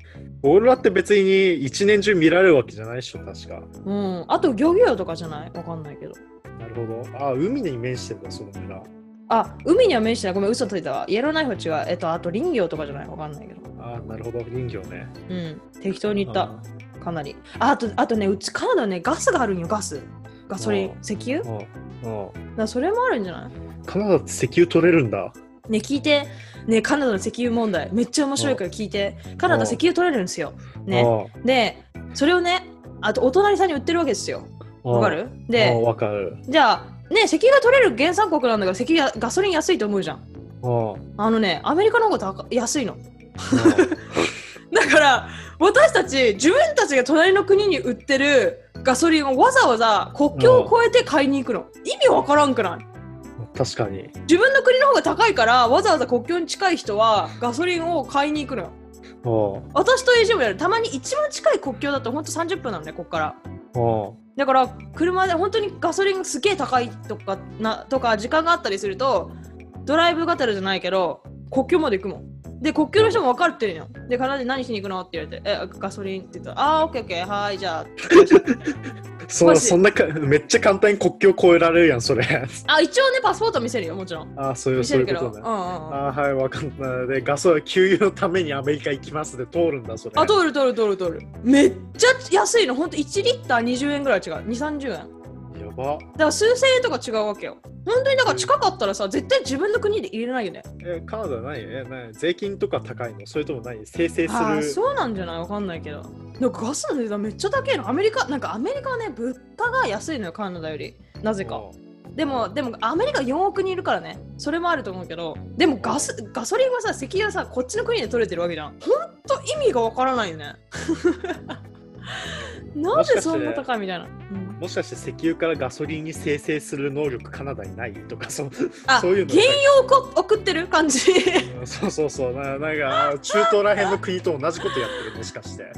オーロラって別に一年中見られるわけじゃないでしょ確かうん。あと漁業とかじゃない？わかんないけど。なるほどあ海に面してんだその村あ、海には面してない。ごめん、嘘ついたわ。イエローナイフは違う。えっと、あと林業とかじゃない？わかんないけど。あなるほど林業ねうん。適当に言ったあ。かなり。ああと、あとね、うちカナダね、ガスがあるんよ、ガス。ガソリンあ、石油？うんうんらそれもあるんじゃない？カナダって石油取れるんだね、聞いて。ね、カナダの石油問題。めっちゃ面白いから聞いて。カナダ石油取れるんですよ。ね。で、それをね、あとお隣さんに売ってるわけですよ。わかる？でで、わかるじゃあ、ね、石油が取れる原産国なんだから、石油やガソリン安いと思うじゃん。あのね、アメリカの方が高安いの。[LAUGHS] だから、私たち、自分たちが隣の国に売ってるガソリンをわざわざ国境を越えて買いに行くの。意味わからんくない？確かに自分の国の方が高いから、わざわざ国境に近い人はガソリンを買いに行くのよ。うん私と AJ もやる。たまに一番近い国境だとほんと30分なのね、こっから。うんだから車で本当にガソリンがすげえ高いとかなとか時間があったりするとドライブ型じゃないけど国境まで行くもん。で国境の人も分かってるのよ。で、カナダで何しに行くの？って言われて、え、ガソリンって言ったら、あー、オッケーオッケー、はーい、じゃあ。[LAUGHS] そそんなかめっちゃ簡単に国境越えられるやんそれあ、一応ね、パスポート見せるよ、もちろん。あそういう。そういうことねうんうんうん。あはいわかんないでガソリン給油のためにアメリカ行きますで通るんだそれあ、通る通る通る通る。めっちゃ安いの、ほんと1リッター20円ぐらい違う。2、30円。だやばから数千円とか違うわけよ。本当にだから近かったらさ、絶対自分の国で入れないよね。えカナダないえない税金とか高いの？それともない？生成する？そうなんじゃない？わかんないけど。なんかガスの値段めっちゃ高いの？アメリカ、なんかアメリカはね、物価が安いのよ、カナダより。なぜか。でも、でもアメリカ4億人いるからね。それもあると思うけど、でもガス、ガソリンはさ、石油はさ、こっちの国で取れてるわけじゃん。ほんと意味がわからないよね。[LAUGHS] なんでそんな高いみたいな。うんもしかして石油からガソリンに生成する能力カナダにないとかそそういうの原油をこ送ってる感じ。うんそうそうそう。ななんか中東らへんの国と同じことやってるもしかして。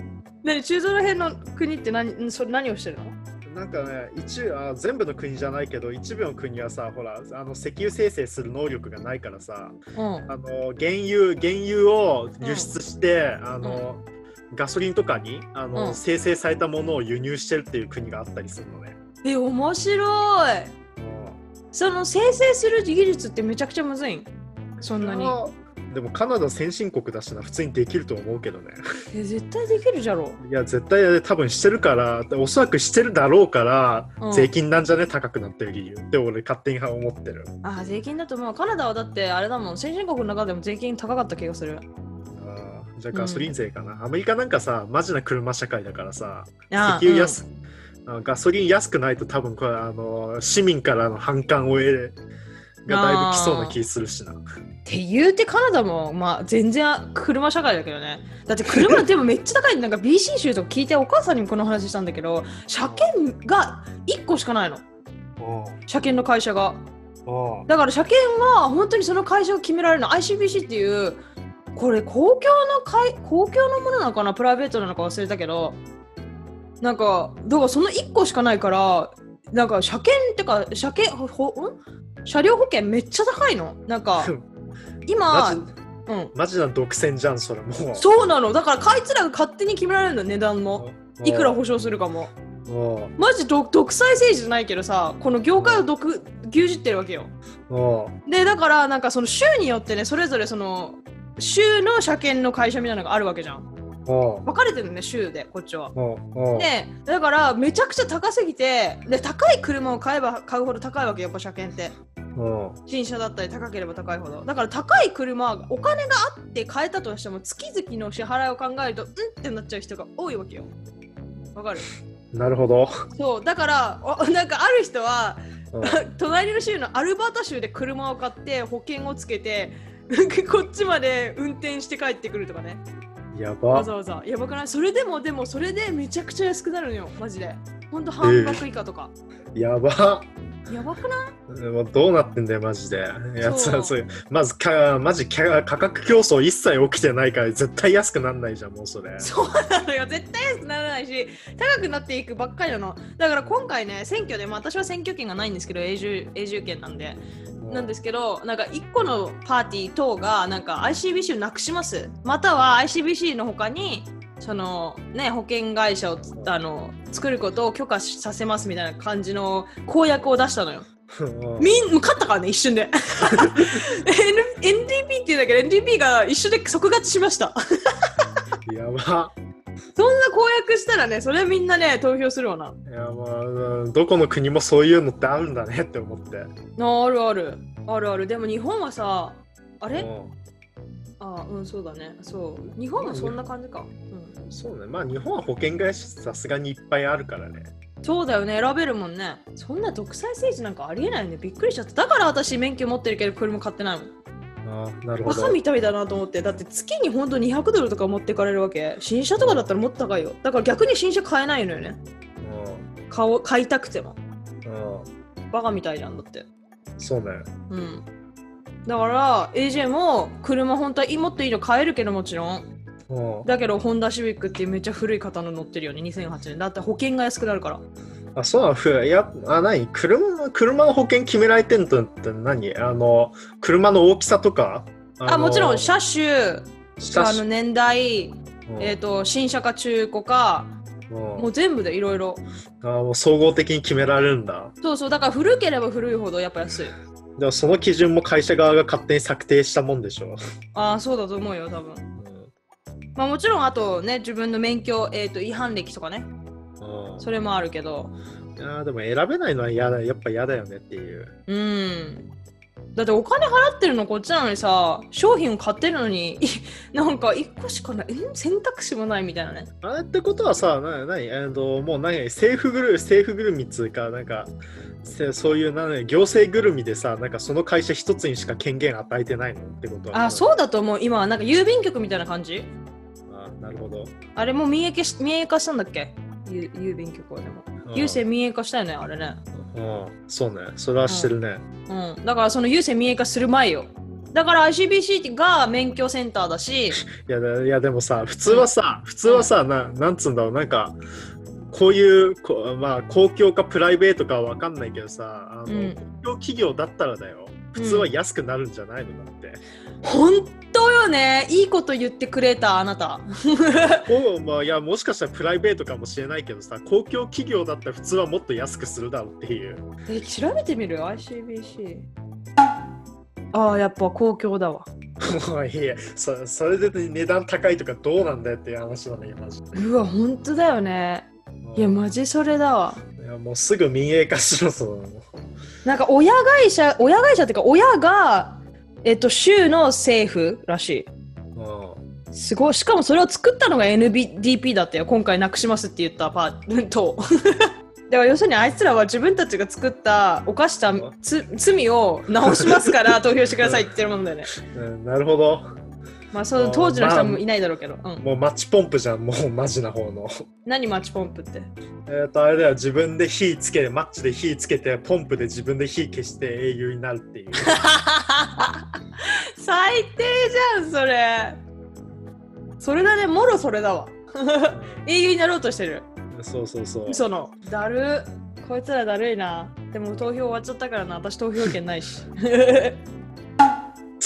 何中東ら辺の国って何それ何をしてるの？なんかね一あ全部の国じゃないけど一部の国はさほらあの石油生成する能力がないからさうん。あの原油原油を輸出して、あのガソリンとかにあの、うん生成されたものを輸入してるっていう国があったりするのね。え、面白い。その生成する技術ってめちゃくちゃむずいん？そんなに。あでもカナダ先進国だしな普通にできると思うけどね。え、絶対できるじゃろ。いや絶対多分してるからおそらくしてるだろうから、うん税金なんじゃね？高くなってる理由って俺勝手に思ってる。あ、税金だと思う。カナダはだってあれだもん。先進国の中でも税金高かった気がする。じゃあガソリン税かな、アメリカなんかさマジな車社会だからさあ石油安、あガソリン安くないと多分これあの市民からの反感を得るがだいぶ来そうな気するしな。って言うてカナダもまあ全然車社会だけどね。だって車でもめっちゃ高い。なんか BC 州とか聞いてお母さんにもこの話したんだけど車検が1個しかないの。車検の会社が。だから車検は本当にその会社が決められるの。ICBC っていうこれ公共の会公共のものなのかな？プライベートなのか忘れたけど。なんかだからその1個しかないからなんか車検ってか車検ほほん？車両保険めっちゃ高いの？なんか [LAUGHS] 今マジうん。マジな独占じゃんそれも。う。そうなの。だからあいつらが勝手に決められるの値段も。いくら保証するかも。お。マジ独独裁政治じゃないけどさこの業界を独牛耳ってるわけよ。お。でだからなんかその州によってねそれぞれその州の車検の会社みたいなのがあるわけじゃん。お分かれてるのね州でこっちは。でだからめちゃくちゃ高すぎてで高い車を買えば買うほど高いわけよやっぱ車検って。お新車だったり高ければ高いほど。だから高い車お金があって買えたとしても月々の支払いを考えるとうんってなっちゃう人が多いわけよ。わかる？なるほど。そう。だからお [LAUGHS] なんかある人はうん。[LAUGHS] 隣の州のアルバータ州で車を買って保険をつけてこっちまで運転して帰ってくるとかね。やば。わざわざ。やばくないそれでもでもそれでめちゃくちゃ安くなるのよ。マジで。ほんと半額以下とか、やば。やばくない？でもどうなってんだよ、マジで。やつはそういう。まずか、マジ価価格競争一切起きてないから、絶対安くなんないじゃん、もうそれ。そうなのよ絶対安くならないし高くなっていくばっかりなのだから今回ね選挙で、まあ、私は選挙権がないんですけど永住永住権なんでなんですけどなんか1個のパーティー等がなんか ICBC をなくしますまたは ICBC の他にそのね保険会社をあの作ることを許可させますみたいな感じの公約を出したのよ。うん。みん勝ったからね一瞬で。N NDP っていうんだけど NDP が一瞬で即勝ちしました。やば。そんな公約したらねそれみんなね投票するわな。いや、まあうん、どこの国もそういうのってあるんだねって思って。ああるある。あるある。でも日本はさあれ？うんあうんそうだね。そう。日本はそんな感じか、うん、そうね。まあ、日本は保険会社さすがにいっぱいあるからね。そうだよね。選べるもんね。そんな独裁政治なんかありえないよね。びっくりしちゃった。だから私免許持ってるけど車買ってないもん。ああ、なるほど。バカみたいだなと思って。だって月にほんと200ドルとか持ってかれるわけ。新車とかだったらもっと高いよ。だから逆に新車買えないのよね。買お買いたくても。うんうんバカみたいじゃんだって。そうね。うんだから AJ も車本当はもっといいの買えるけどもちろん。うん。だけどホンダシビックっていうめっちゃ古い方の乗ってるよね2008年。だって保険が安くなるから。あ、そうなのふいや、あ、何？車車の保険決められてんのって何？あの、車の大きさとか？あもちろん車車種。車あの年代、うん。えー、と新車か中古か。うん。もう全部でいろいろ。あもう総合的に決められるんだ。そうそう。だから古ければ古いほどやっぱ安いでもその基準も会社側が勝手に策定したもんでしょ。ああそうだと思うよ多分。うんまあもちろんあとね自分の免許、えー、と違反歴とかね。うん。それもあるけど。いやーでも選べないのは嫌だやっぱ嫌だよねっていう。うんだってお金払ってるのこっちなのにさ商品を買ってるのにい [LAUGHS] なんか1個しかないえ選択肢もないみたいなねあれってことはさ、ななにえーともう何政府ぐる政府ぐるみっつうか、なんか、せそういうな行政ぐるみでさ、なんかその会社一つにしか権限与えてないのってことは。あそうだと思う今はなんか郵便局みたいな感じ？あなるほど。あれも民営化し民営化したんだっけ？ゆ郵便局はでも。うん郵政民営化したよね、あれね。うん、そうね。それはしてるね。うん。だからその郵政民営化する前よ。だから ICBC が免許センターだし、[LAUGHS] いやだいやでもさ普通はさ普通はさななんつうんだろうなんかこういうこまあ公共かプライベートかは分かんないけどさあの、うん公共企業だったらだよ普通は安くなるんじゃないのだって、本当よね。いいこと言ってくれた、あなた。[LAUGHS] おまあいやもしかしたらプライベートかもしれないけどさ公共企業だったら普通はもっと安くするだろうっていうえ、調べてみる ?ICBC。ああ、やっぱ公共だわ。い [LAUGHS] いやそそれで値段高いとかどうなんだよっていう話だよマジでうわ、本当だよね。いや、マジそれだわ。いやもうすぐ民営化しろそなんか親会社、親会社っていうか、親が、えっと、州の政府らしい。の、すごい。しかもそれを作ったのが NBDP だったよ。今回なくしますって言ったパート。[LAUGHS] だから要するにあいつらは自分たちが作った犯したつ罪を直しますから [LAUGHS] 投票してくださいって言ってるもんだよね。うん、なるほどまあそう当時の人はもういないだろうけど。うん、もうマッチポンプじゃんもうマジな方の何マッチポンプって。えっとあれだよ自分で火つけてマッチで火つけてポンプで自分で火消して英雄になるっていう [LAUGHS] 最低じゃんそれ。それだね、もろそれだわ。[LAUGHS] 英雄になろうとしてる。そうそうそうそのだるこいつらだるいなでも投票終わっちゃったからな私投票権ないし [LAUGHS]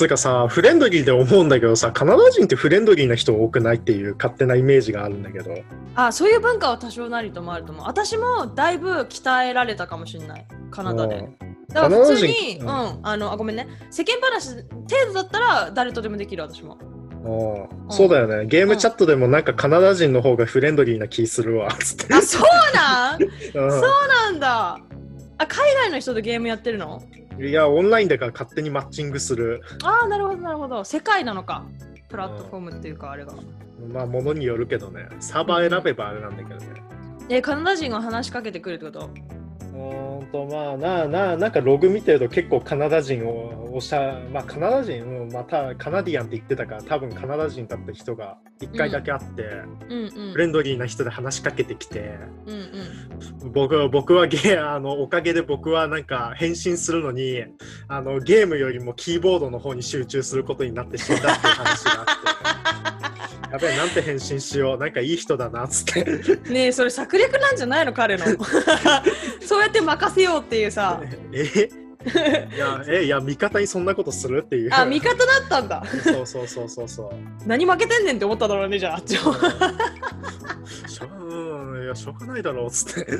つうかさフレンドリーで思うんだけどさカナダ人ってフレンドリーな人多くないっていう勝手なイメージがあるんだけど。あそういう文化は多少なりともあると思う。私もだいぶ鍛えられたかもしれない。カナダで。だから普通に、うんカナダ人？あのあごめんね。世間話程度だったら誰とでもできる私も。うん。そうだよね。ゲームチャットでもなんかカナダ人の方がフレンドリーな気するわつって、あそうなん？[LAUGHS] うん。そうなんだ。あ海外の人とゲームやってるの？いやオンラインだから勝手にマッチングする。ああなるほどなるほど。世界なのか。プラットフォームっていうかあれが。まあものによるけどね。サーバー選べばあれなんだけどね。えカナダ人が話しかけてくるってこと？うーんとまあなななんかログ見てると結構カナダ人をおしゃまあカナダ人、うん、またカナディアンって言ってたから多分カナダ人だった人が1回だけあって、うんうん。フレンドリーな人で話しかけてきてうんうん。僕は僕はゲーあのおかげで僕はなんか返信するのにあのゲームよりもキーボードの方に集中することになって死んだっていう話があって [LAUGHS] やべえなんて返信しようなんかいい人だなっつって。ねえそれ策略なんじゃないの彼のそうやって任せようっていうさ。[LAUGHS] [LAUGHS] え？いやえいや味方にそんなことするっていう。あ味方だったんだ。そうそうそうそうそう。何負けてんねんって思っただろうねじゃあ。あっちもしょうんいやしょうがないだろうっつって。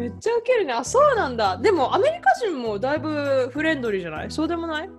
めっちゃウケるね。あそうなんだ。でもアメリカ人もだいぶフレンドリーじゃない？そうでもない？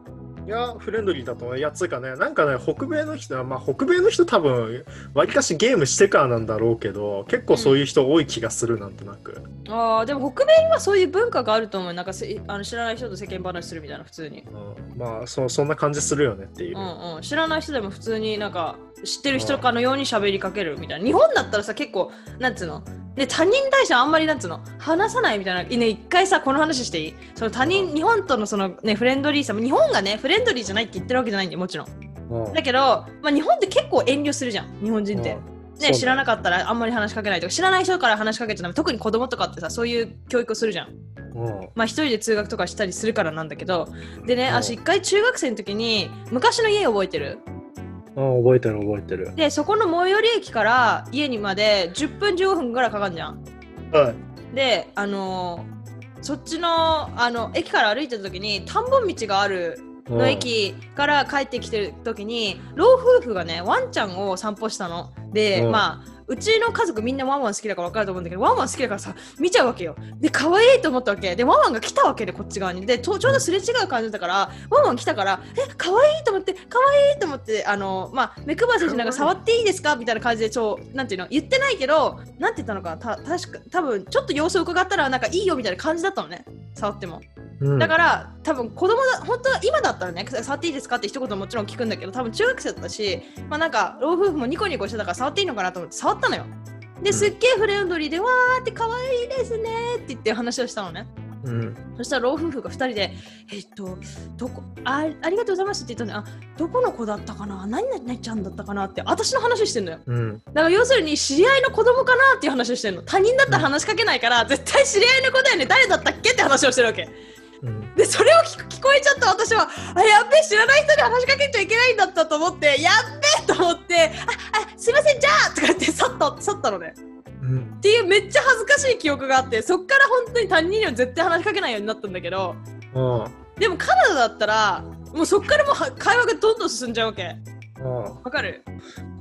いやフレンドリーだと思ういやつうかね。なんかね北米の人はまあ北米の人多分わりかしゲームしてからなんだろうけど結構そういう人多い気がするなんとなく、あーでも北米にはそういう文化があると思う。なんかせあの知らない人と世間話するみたいな普通に。うん。まあそそんな感じするよねっていう、うんうん、知らない人でも普通になんか知ってる人かのように喋りかけるみたいな。日本だったらさ結構なんつうの？で他人に対してあんまりなんつうの話さないみたいなね一回さこの話していい？その他人日本とのそのねフレンドリーさ日本がねフレンドリーじゃないって言ってるわけじゃないんでもちろん。うん。だけど、まあ、日本って結構遠慮するじゃん日本人って、うん。ね、知らなかったらあんまり話しかけないとか知らない人から話しかけちゃダメ特に子供とかってさそういう教育をするじゃん。うん。まあ一人で通学とかしたりするからなんだけど。でねうん。私一回中学生の時に昔の家覚えてる？うん覚えてる覚えてる。でそこの最寄り駅から家にまで10分15分ぐらいかかるじゃん。はい。であのーそっちのあの駅から歩いてる時に田んぼ道があるの駅から帰ってきてる時に老夫婦がねワンちゃんを散歩したの。で、うん。まあうちの家族みんなワンワン好きだから分かると思うんだけどワンワン好きだからさ見ちゃうわけよ。で可愛いと思ったわけ。でワンワンが来たわけでこっち側に。でちょうどすれ違う感じだからワンワン来たからえ可愛いと思って可愛いと思ってあのまあ目配せしながら触っていいですかみたいな感じでちょなんていうの言ってないけどなんて言ったのかなた確か多分ちょっと様子を伺ったらなんかいいよみたいな感じだったのね。触っても。うん。だから多分子供だ本当は今だったらね触っていいですかって一言もちろん聞くんだけど多分中学生だったしまあなんか老夫婦もニコニコしてたから触っていいのかなと思って触ったのよですっげえフレンドリーでわーって可愛いですねって言って話をしたのねうん。そしたら老夫婦が2人で、えっと、どこあ、ありがとうございますって言ったのに、あ、どこの子だったかな？何々ちゃんだったかなって、私の話してんのよ。うん。だから要するに知り合いの子供かなっていう話をしてんの。他人だったら話しかけないから、絶対知り合いの子だよね。誰だったっけって話をしてるわけ。うん。で、それを聞く聞こえちゃった私は、あ、やっべえ、知らない人に話しかけちゃいけないんだったと思って、やっべえと思って、あ、あ、すいません、じゃあとか言って、去った、去ったのね。うんっ。ていうめっちゃ恥ずかしい記憶があって、そっから本当に他人には絶対話しかけないようになったんだけど、うん。でもカナダだったら、もうそっからもうは会話がどんどん進んじゃうわけ。うん。わかる？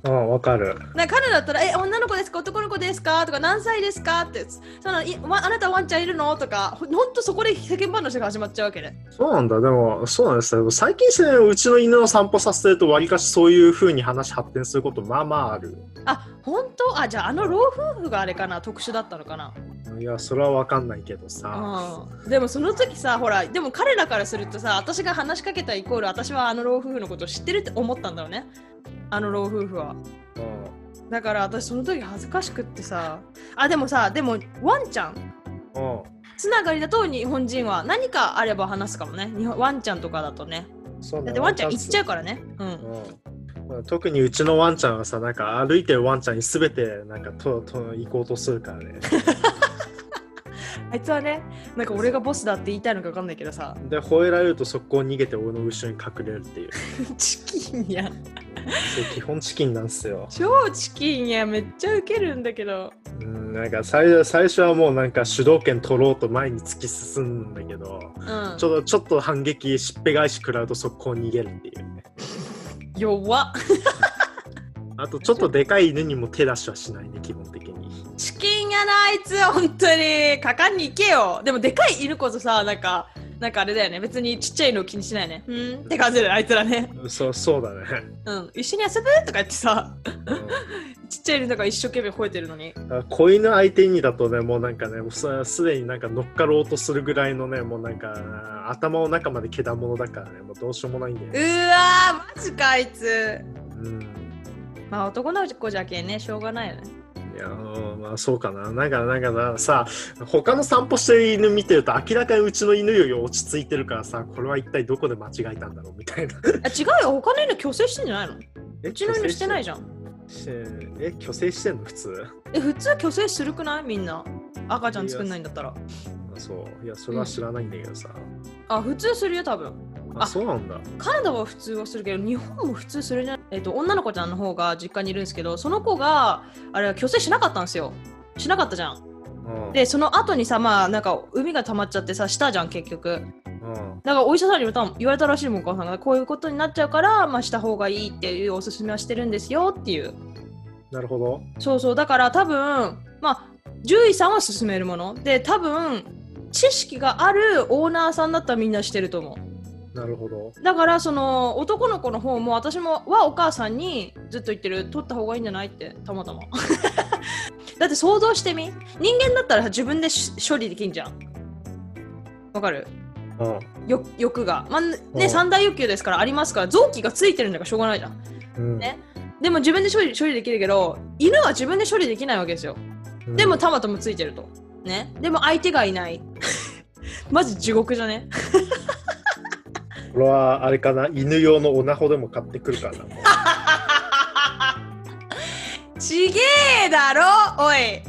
うん。わかる。なんかカナダだったら、え、女の子ですか？男の子ですか？とか、何歳ですか？って、そのいわあなたワンちゃんいるの？とか、ほほんとそこで世間話が始まっちゃうわけね。そうなんだ。でも、そうなんですよ。最近してうちの犬の散歩させてると、わりかしそういう風に話発展すること、まあまあある。あ、本当？あ、じゃああの老夫婦があれかな？特殊だったのかな？いや、それはわかんないけどさ。うん。でもその時さ、ほら、でも彼らからするとさ、私が話しかけたイコール、私はあの老夫婦のことを知ってるって思ったんだろうね。あの老夫婦は。うん。だから私その時恥ずかしくってさ。あ、でもさ、でもワンちゃんうん。つながりだと日本人は何かあれば話すかもね。日本ワンちゃんとかだとね。だってワンちゃん行っちゃうからね。うん。うん、特にうちのワンちゃんはさ、なんか歩いてるワンちゃんにすべてなんかとと行こうとするからね。[LAUGHS] [LAUGHS] あいつはね、なんか俺がボスだって言いたいのか分かんないけどさ、で、吠えられると速攻逃げて俺の後ろに隠れるっていう。[LAUGHS] チキンや。そう基本チキンなんですよ。超チキンや、めっちゃウケるんだけど。うん、なんか最初最初はもうなんか主導権取ろうと前に突き進むんだけど、うんち。ょっとちょっと反撃しっぺ返し食らうと速攻逃げるっていうね。弱っ。あとちょっとでかい犬にも手出しはしないね、基本的に。チキンやな、あいつ、本当に。果敢に行けよ。でも、でかい犬こそさ、なんか、なんかあれだよね。別にちっちゃいの気にしないね。うんって感じだよ、あいつらね。そうそうだね。うん。一緒に遊ぶとか言ってさ、うんちっちゃい犬だから一生懸命吠えてるのに。子犬相手にだとね、もうなんかね、もうすすでになんか乗っかろうとするぐらいのね、もうなんか頭の中までけだものだからね、もうどうしようもないんだようね。わー、マジか、あいつ。うん。まあ、男の子じゃけんね、しょうがないよね。いや、うんまあそうかな。なんか、なんかなさ、他の散歩してる犬見てると明らかにうちの犬より落ち着いてるからさ、これは一体どこで間違えたんだろうみたいな。[LAUGHS] あ違うよ、他の犬虚勢してんじゃないの？えうちの犬してないじゃん。え、虚勢してんの？普通？え、普通虚勢するくない？みんな。赤ちゃん作んないんだったら。あそう。いや、それは知らないんだけどさ。あ、普通するよ、多分。あ、あそうなんだ。カナダは普通はするけど、日本も普通するね。えっ、と、女の子ちゃんの方が実家にいるんですけど、その子が、あれは虚勢しなかったんですよ。しなかったじゃん。うん。で、その後にさ、まあ、なんか、海が溜まっちゃってさ、したじゃん、結局。うん。だから、お医者さんにも多分言われたらしいもん、お母さんが。こういうことになっちゃうから、まあ、した方がいいっていうおすすめはしてるんですよっていう。なるほど。そうそう、だから多分、まあ、獣医さんは勧めるもの。で、多分、知識があるオーナーさんだったらみんなしてると思う。なるほど。だからその男の子の方も私もはお母さんにずっと言ってる取った方がいいんじゃないってたまたま。[LAUGHS] だって想像してみ。人間だったら自分でし処理できんじゃん。わかる？うん。よ欲が。まあねうん。三大欲求ですからありますから臓器がついてるんだからしょうがないじゃん。うん。ね。でも自分で処理処理できるけど犬は自分で処理できないわけですよ。うん。でもたまたまついてると。ね。でも相手がいない。[LAUGHS] マジ地獄じゃね？これはあれかな？犬用のオナホでも買ってくるからな？[LAUGHS] ちげえだろ？おい。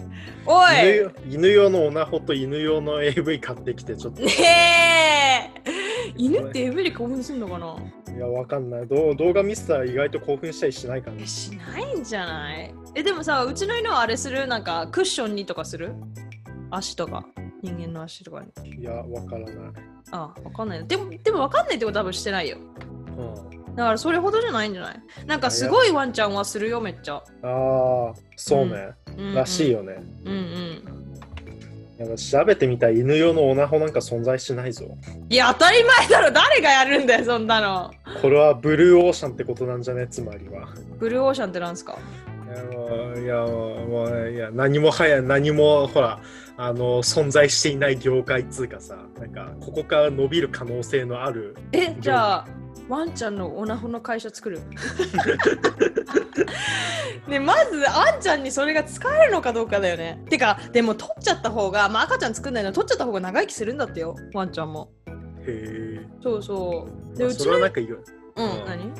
おい。犬用のオナホと犬用の AV 買ってきてちょっと。いねえ。犬って AV で興奮するのかな？や、わかんない。どう動画見せたら意外と興奮したりしないかなえ。しないんじゃない？えでもさうちの犬はあれする？なんかクッションにとかする？足とか人間の足とかに。いや、わからない。あわかんない。なでもでもわかんないってことは多分してないよ。うん、だからそれほどじゃないんじゃない？なんかすごいワンちゃんはするよめっちゃ、ああ、そうね、うん。うんらしいよね。うんうん。やっぱ調べてみたら犬用のオナホなんか存在しないぞ。いや当たり前だろ。誰がやるんだよそんなの。これはブルーオーシャンってことなんじゃね？つまりは。ブルーオーシャンってなんすか？いやもういやもういや何もはや何もほらあの存在していない業界っつうかさなんかここから伸びる可能性のあるえじゃあワンちゃんのオナホの会社作る？[LAUGHS] ねまずあんちゃんにそれが使えるのかどうかだよね。てかでも取っちゃった方が、まあ、赤ちゃん作んないの取っちゃった方が長生きするんだってよワンちゃんも。へえ。そうそう。でうちはなんか言わうん。何？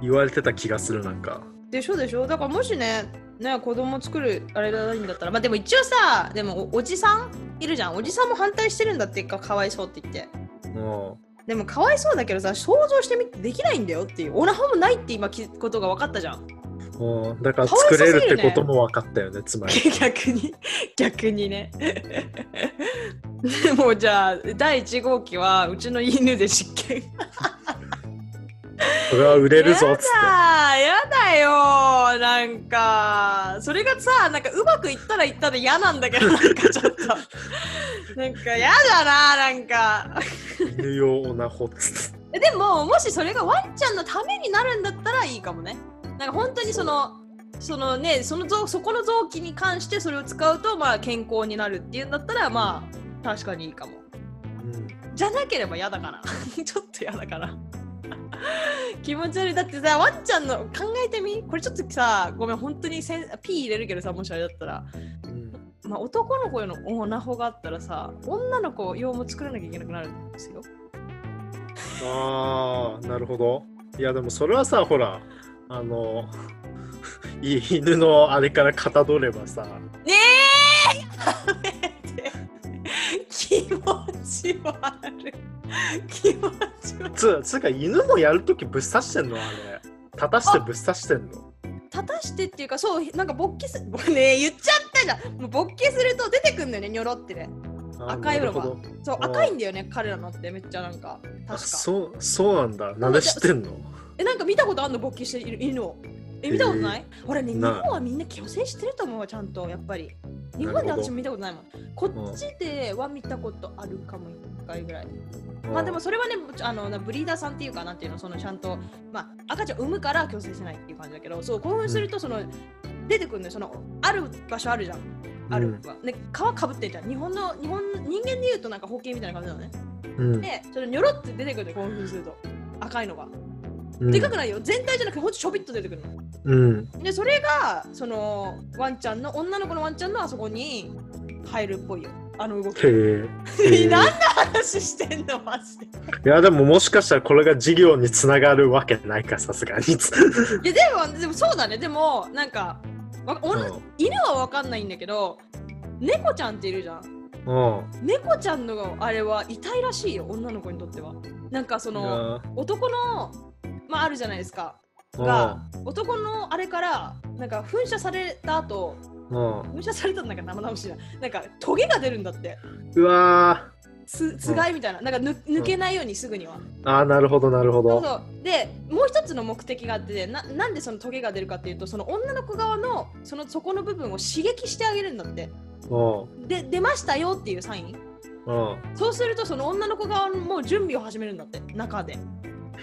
言われてた気がするなんか。でしょでしょ。だからもしねね子供作るあれがないんだったらまあでも一応さでもおおじさんいるじゃん。おじさんも反対してるんだってかかわいそうって言って。うん。でもかわいそうだけどさ想像してみてできないんだよっていう。オナホもないって今きことが分かったじゃん。うん。だから作れるってことも分かったよね、つまり。[LAUGHS] 逆に逆にね。[LAUGHS] でもじゃあ第1号機はうちの犬で実験 [LAUGHS] それは売れるぞっつって。やだやだよなんか。それがさなんかうまくいったらいったら嫌なんだけどなんかちょっと。[LAUGHS] なんかやだななんか。犬用オナホっつって。えでももしそれがワンちゃんのためになるんだったらいいかもね。なんか本当にそのそのねその臓そこの臓器に関してそれを使うとまあ健康になるっていうんだったらまあ確かにいいかも。うん。じゃなければ嫌だから。[LAUGHS] ちょっと嫌だから気持ち悪い。だってさワンちゃんの考えてみ？これちょっとさごめん本当にせんピー入れるけどさもしあれだったら、うん。まあ、男の子用のオナホがあったらさ女の子用も作らなきゃいけなくなるんですよ。ああ、なるほど。いや、でもそれはさ、ほら、あの、い [LAUGHS] 犬のあれからかたどればさ、ねえやめて気持ち悪い。気持ち悪い。つつうか犬もやるときぶっ刺してんのあれ。立たしてぶっ刺してんの。立たしてっていうかそうなんか勃起すねえ言っちゃったじゃん。もう勃起すると出てくんだよねニョロってね。赤い色が。そう赤いんだよね彼らのってめっちゃなんか。確あかそう、そうなんだ。なんで知ってんの？えなんか見たことあんの？勃起してる犬をえ見たことない、ほらね日本はみんな虚勢してると思うわちゃんとやっぱり。日本で私も見たことないもん。こっちでは見たことあるかも一回ぐらい。まあでもそれはねあのなブリーダーさんっていうかなんていうのそのちゃんとまあ赤ちゃん産むから強制しないっていう感じだけどそう興奮するとその、出てくるのよ。そのある場所あるじゃん。あるわ、ね皮かぶってんじゃん。日本の日本人間で言うとなんか包茎みたいな感じなのね。うん。でそれニョロって出てくるのよ興奮すると。赤いのが、うん。でかくないよ。全体じゃなくてほんとちょびっと出てくるの。うん。でそれがそのワンちゃんの女の子のワンちゃんのあそこに入るっぽいよ。あの動き。[LAUGHS] 何の話してんの？マジで。いやでももしかしたらこれが事業につながるわけないかさすがに。いやでもでもそうだね。でもなんかわおんうん。犬は分かんないんだけど猫ちゃんっているじゃん。うん。猫ちゃんのあれは痛いらしいよ女の子にとっては。なんかその男のまああるじゃないですか。が男のあれからなんか噴射された後うん。噴射されたのなんか生直しだな。んかトゲが出るんだって。うわつつがいみたいな。なんかぬ抜けないようにすぐには、ーあーなるほどなるほど。そうそう。でもう一つの目的があってななんでそのトゲが出るかっていうとその女の子側のそのそこの部分を刺激してあげるんだって。うん。で出ましたよっていうサイン。うん。そうするとその女の子側も準備を始めるんだって。中で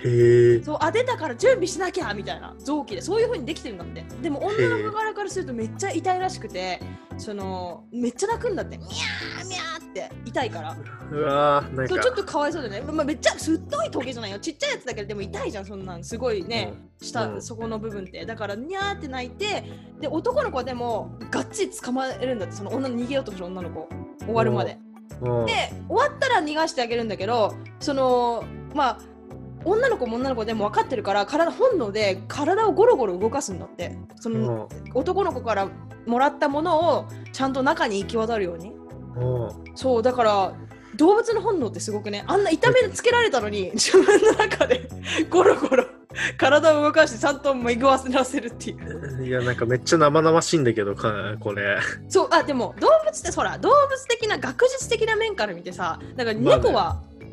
へえ。そうあ出たから準備しなきゃみたいな臓器でそういう風にできてるんだって。でも女の子側からするとめっちゃ痛いらしくてそのめっちゃ泣くんだって。ミャーミャーって痛いから。うわーなんか。そうちょっとかわいそうだね、まあ、めっちゃすっごいトゲじゃないよ。ちっちゃいやつだけどでも痛いじゃんそんなん。すごいね、下、うん。そこの部分って。だからニャーって泣いてで男の子はでもがっちり捕まえるんだって。その女の逃げようとする女の子。終わるまで、うん。で終わったら逃がしてあげるんだけどそのまあ女の子も女の子でも分かってるから体本能で体をゴロゴロ動かすんだって。その、男の子からもらったものをちゃんと中に行き渡るように。そうだから動物の本能ってすごくね。あんな痛めつけられたのに自分の中でゴロゴロ体を動かしてちゃんと巡わせるっていう。いやなんかめっちゃ生々しいんだけどかこれ。そうあでも動物ってほら動物的な学術的な面から見てさだからまあね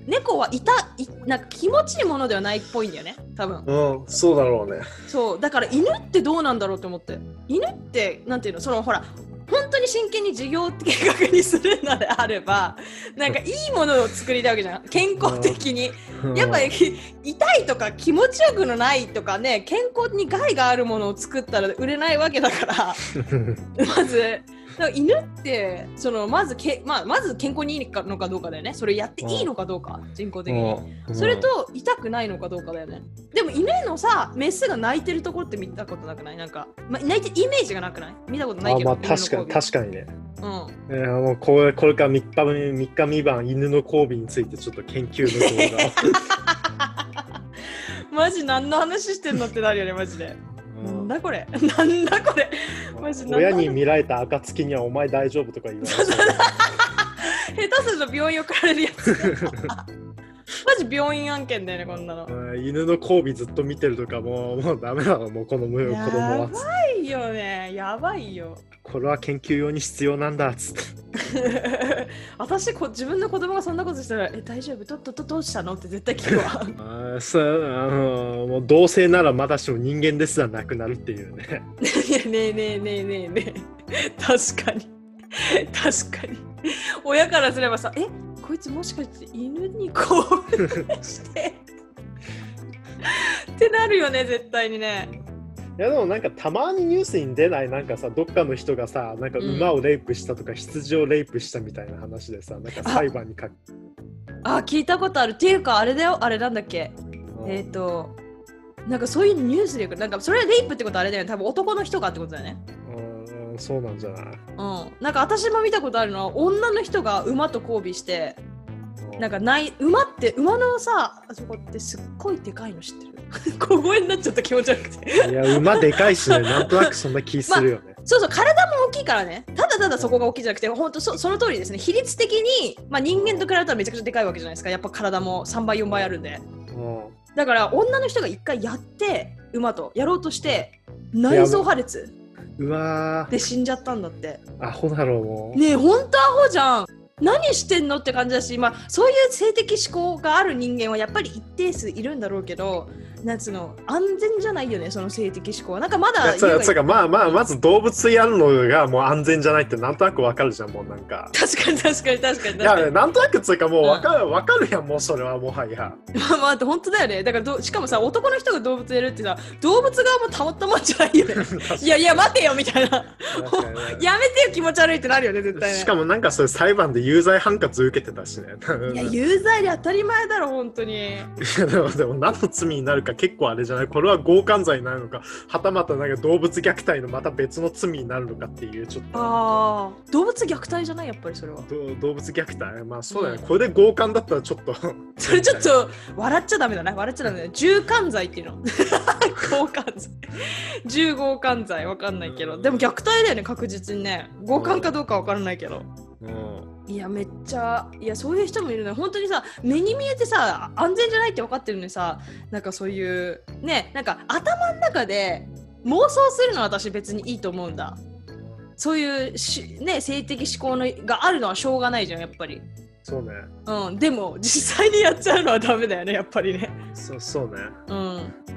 猫は、いたいなんか気持ちいいものではないっぽいんだよね多分。うんそうだろうね。そうだから犬ってどうなんだろうと思って。犬ってなんていうのそのほら本当に真剣に授業計画にするのであればなんかいいものを作りたいわけじゃん。健康的に。やっぱり痛いとか気持ちよくのないとかね健康に害があるものを作ったら売れないわけだから。[LAUGHS] まずから犬ってそのまずけ、まあ、まず健康にいいのかどうかだよね。それやっていいのかどうか人工的に。うん。それと痛くないのかどうかだよね。でも犬のさメスが泣いてるところって見たことなくない？なんか、まあ、泣いてイメージがなくない？見たことないけどあまあ確かに確かにね。うん。えーもうこれこれから3日目3日未晩犬の交尾についてちょっと研究の動画を。[LAUGHS] マジ何の話してんのってなるよねマジで。うなんんだこれ。なんだこれ [LAUGHS] 親に見られた暁にはお前大丈夫とか言われて [LAUGHS] 下手すると病院送られるやつ。[LAUGHS] マジ病院案件だよねこんなの。うん犬の交尾ずっと見てるとかもうもうダメだろもうこの子供やはばいよね。やばいよ。これは研究用に必要なんだ。っつって私こ自分の子供がそんなことしたら「え大丈夫？どどどどうしたの?」って絶対聞くわ。[LAUGHS] あーさあのもう同性ならまだしも人間ですらなくなるっていうね。ねえねえねえねえねえ。確かに。確かに。親からすればさ「え？こいつもしかして犬に興奮して」ってなるよね絶対にねいやでもなんかたまにニュースに出ないなんかさどっかの人がさなんかうん。馬をレイプしたとか羊をレイプしたみたいな話でさなんか裁判にかあ聞いたことある。っていうかあれだよ。あれなんだっけ？えっ、ー、となんかそういうニュースでなんかそれはレイプってことはあれだよね。多分男の人がってことだよね。うんそうなんじゃない？うん。なんか私も見たことあるのは女の人が馬と交尾してなんかない馬って馬のさあそこってすっごいでかいの知ってる？[LAUGHS] 小声になっちゃった気持ち悪くて。いや馬でかいしね。[LAUGHS] なんとなくそんな気するよね、そうそう体も大きいからね。ただただそこが大きいじゃなくて本当そその通りですね。比率的に、まあ、人間と比べたらめちゃくちゃでかいわけじゃないですか。やっぱ体も3倍4倍あるんで。うん。だから女の人が一回やって馬とやろうとして内臓破裂うわで死んじゃったんだって。ーアホだろうもう、ねえほんとアホじゃん何してんのって感じだし、まあ、そういう性的思考がある人間はやっぱり一定数いるんだろうけどなんつうの安全じゃないよねその性的思考は。なんかまだ言うがつうかまあまあまず動物やるのがもう安全じゃないってなんとなくわかるじゃんもうなんか。確かに確かに確かに。いやなんとなくつうかもうわかるわかるやんもうそれはもはや。まあまあ本当だよね。だからどしかもさ男の人が動物やるってさ動物側もたまったもんじゃないよね。[LAUGHS] いやいや待てよみたいな。やめてよ気持ち悪いってなるよね絶対ね。しかもなんかそれ裁判で有罪判決受けてたしね。いや有罪で当たり前だろ本当に。[LAUGHS] いやでもでも何の罪になるか結構あれじゃない？これは強姦罪になるのか？はたまたなんか動物虐待のまた別の罪になるのかっていうちょっと。ああ動物虐待じゃない？やっぱりそれは。ど動物虐待？まあそうだよね、うんこれで強姦だったらちょっと。[LAUGHS] それちょっと笑っちゃダメだな。笑っちゃダメだね。重姦罪っていうの？[LAUGHS] 強姦罪。重強姦罪。わかんないけど。でも虐待だよね確実にね。強姦かどうかわからないけど。うんいやめっちゃいやそういう人もいるの本当にさ目に見えてさ安全じゃないって分かってるのにさなんかそういうねなんか頭の中で妄想するのは私別にいいと思うんだ。そういうし、ね、性的思考のがあるのはしょうがないじゃんやっぱり。そうね。うん。でも実際にやっちゃうのはダメだよねやっぱりね。そそうね。う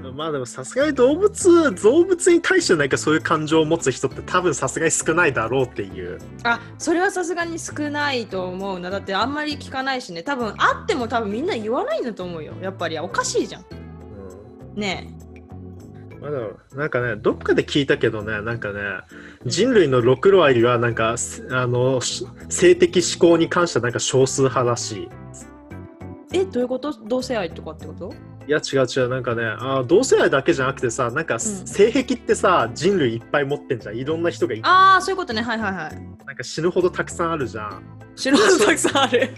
ん。まあでもさすがに動物動物に対してなんかそういう感情を持つ人って多分さすがに少ないだろうっていう。あそれはさすがに少ないと思うな。だってあんまり聞かないしね。多分あっても多分みんな言わないんだと思うよ。やっぱりおかしいじゃん。うん。ねまあでもなんかねどっかで聞いたけどねなんかね人類の6割はなんかすあのし性的思考に関してはなんか少数派らしい。えどういうこと？同性愛とかってこと？いや違う違うなんかねあ同性愛だけじゃなくてさなんか、性癖ってさ人類いっぱい持ってんじゃん。いろんな人がいああそういうことね。はいはいはい。なんか死ぬほどたくさんあるじゃん。知るほどたくさんある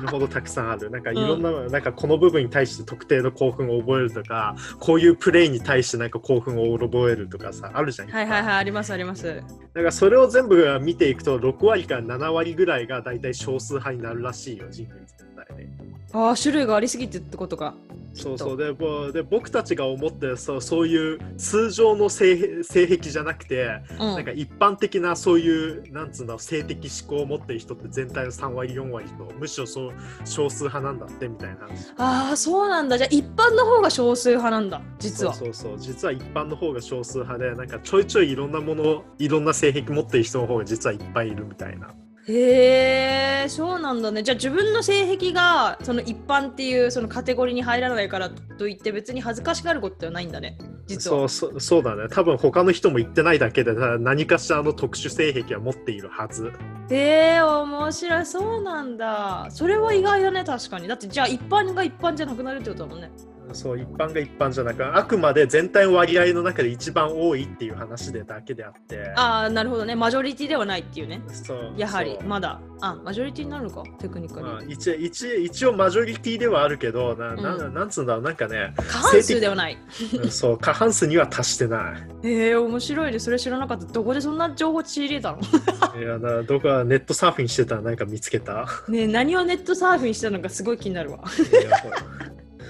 死ぬほどたくさんある。なんかいろんな、なんかこの部分に対して特定の興奮を覚えるとかこういうプレイに対してなんか興奮を覚えるとかさあるじゃんはいはいはいありますあります。なんかそれを全部見ていくと6割から7割ぐらいがだいたい少数派になるらしいよ人類全体で。ああ種類がありすぎてってことか。そうそう。でぼで僕たちが思ってるそうそういう通常の性性癖じゃなくて、うん。なんか一般的なそういうなんつうんだろう性的思考を持ってる人って全体の3割4割とむしろそう少数派なんだってみたいな。話ああそうなんだ。じゃあ一般の方が少数派なんだ実は。そうそうそう。実は一般の方が少数派でなんかちょいちょいいろんなものいろんな性癖持ってる人の方が実はいっぱいいるみたいなへえそうなんだね。じゃあ自分の性癖がその一般っていうそのカテゴリーに入らないからといって別に恥ずかしがることはないんだね。実は。そうそうそうだね。多分他の人も言ってないだけで何かしらの特殊性癖は持っているはず。へえ面白い。そうなんだ。それは意外だね確かに。だってじゃあ一般が一般じゃなくなるってことだもんねそう一般が一般じゃなくあくまで全体の割合の中で一番多いっていう話でだけであって。ああなるほどね。マジョリティではないっていうね。そうやはりまだ。あマジョリティになるのか？テクニカル、まあ、一一一応マジョリティではあるけどな,、なうん。なんつうんだろうなんかね過半数ではない。うんそう過半数には達してない。[LAUGHS] へえ面白いね。それ知らなかった。どこでそんな情報仕入れたの？[LAUGHS] いやなどこかネットサーフィンしてた？らなんか見つけた？ねえ何をネットサーフィンしたのかすごい気になるわ。いや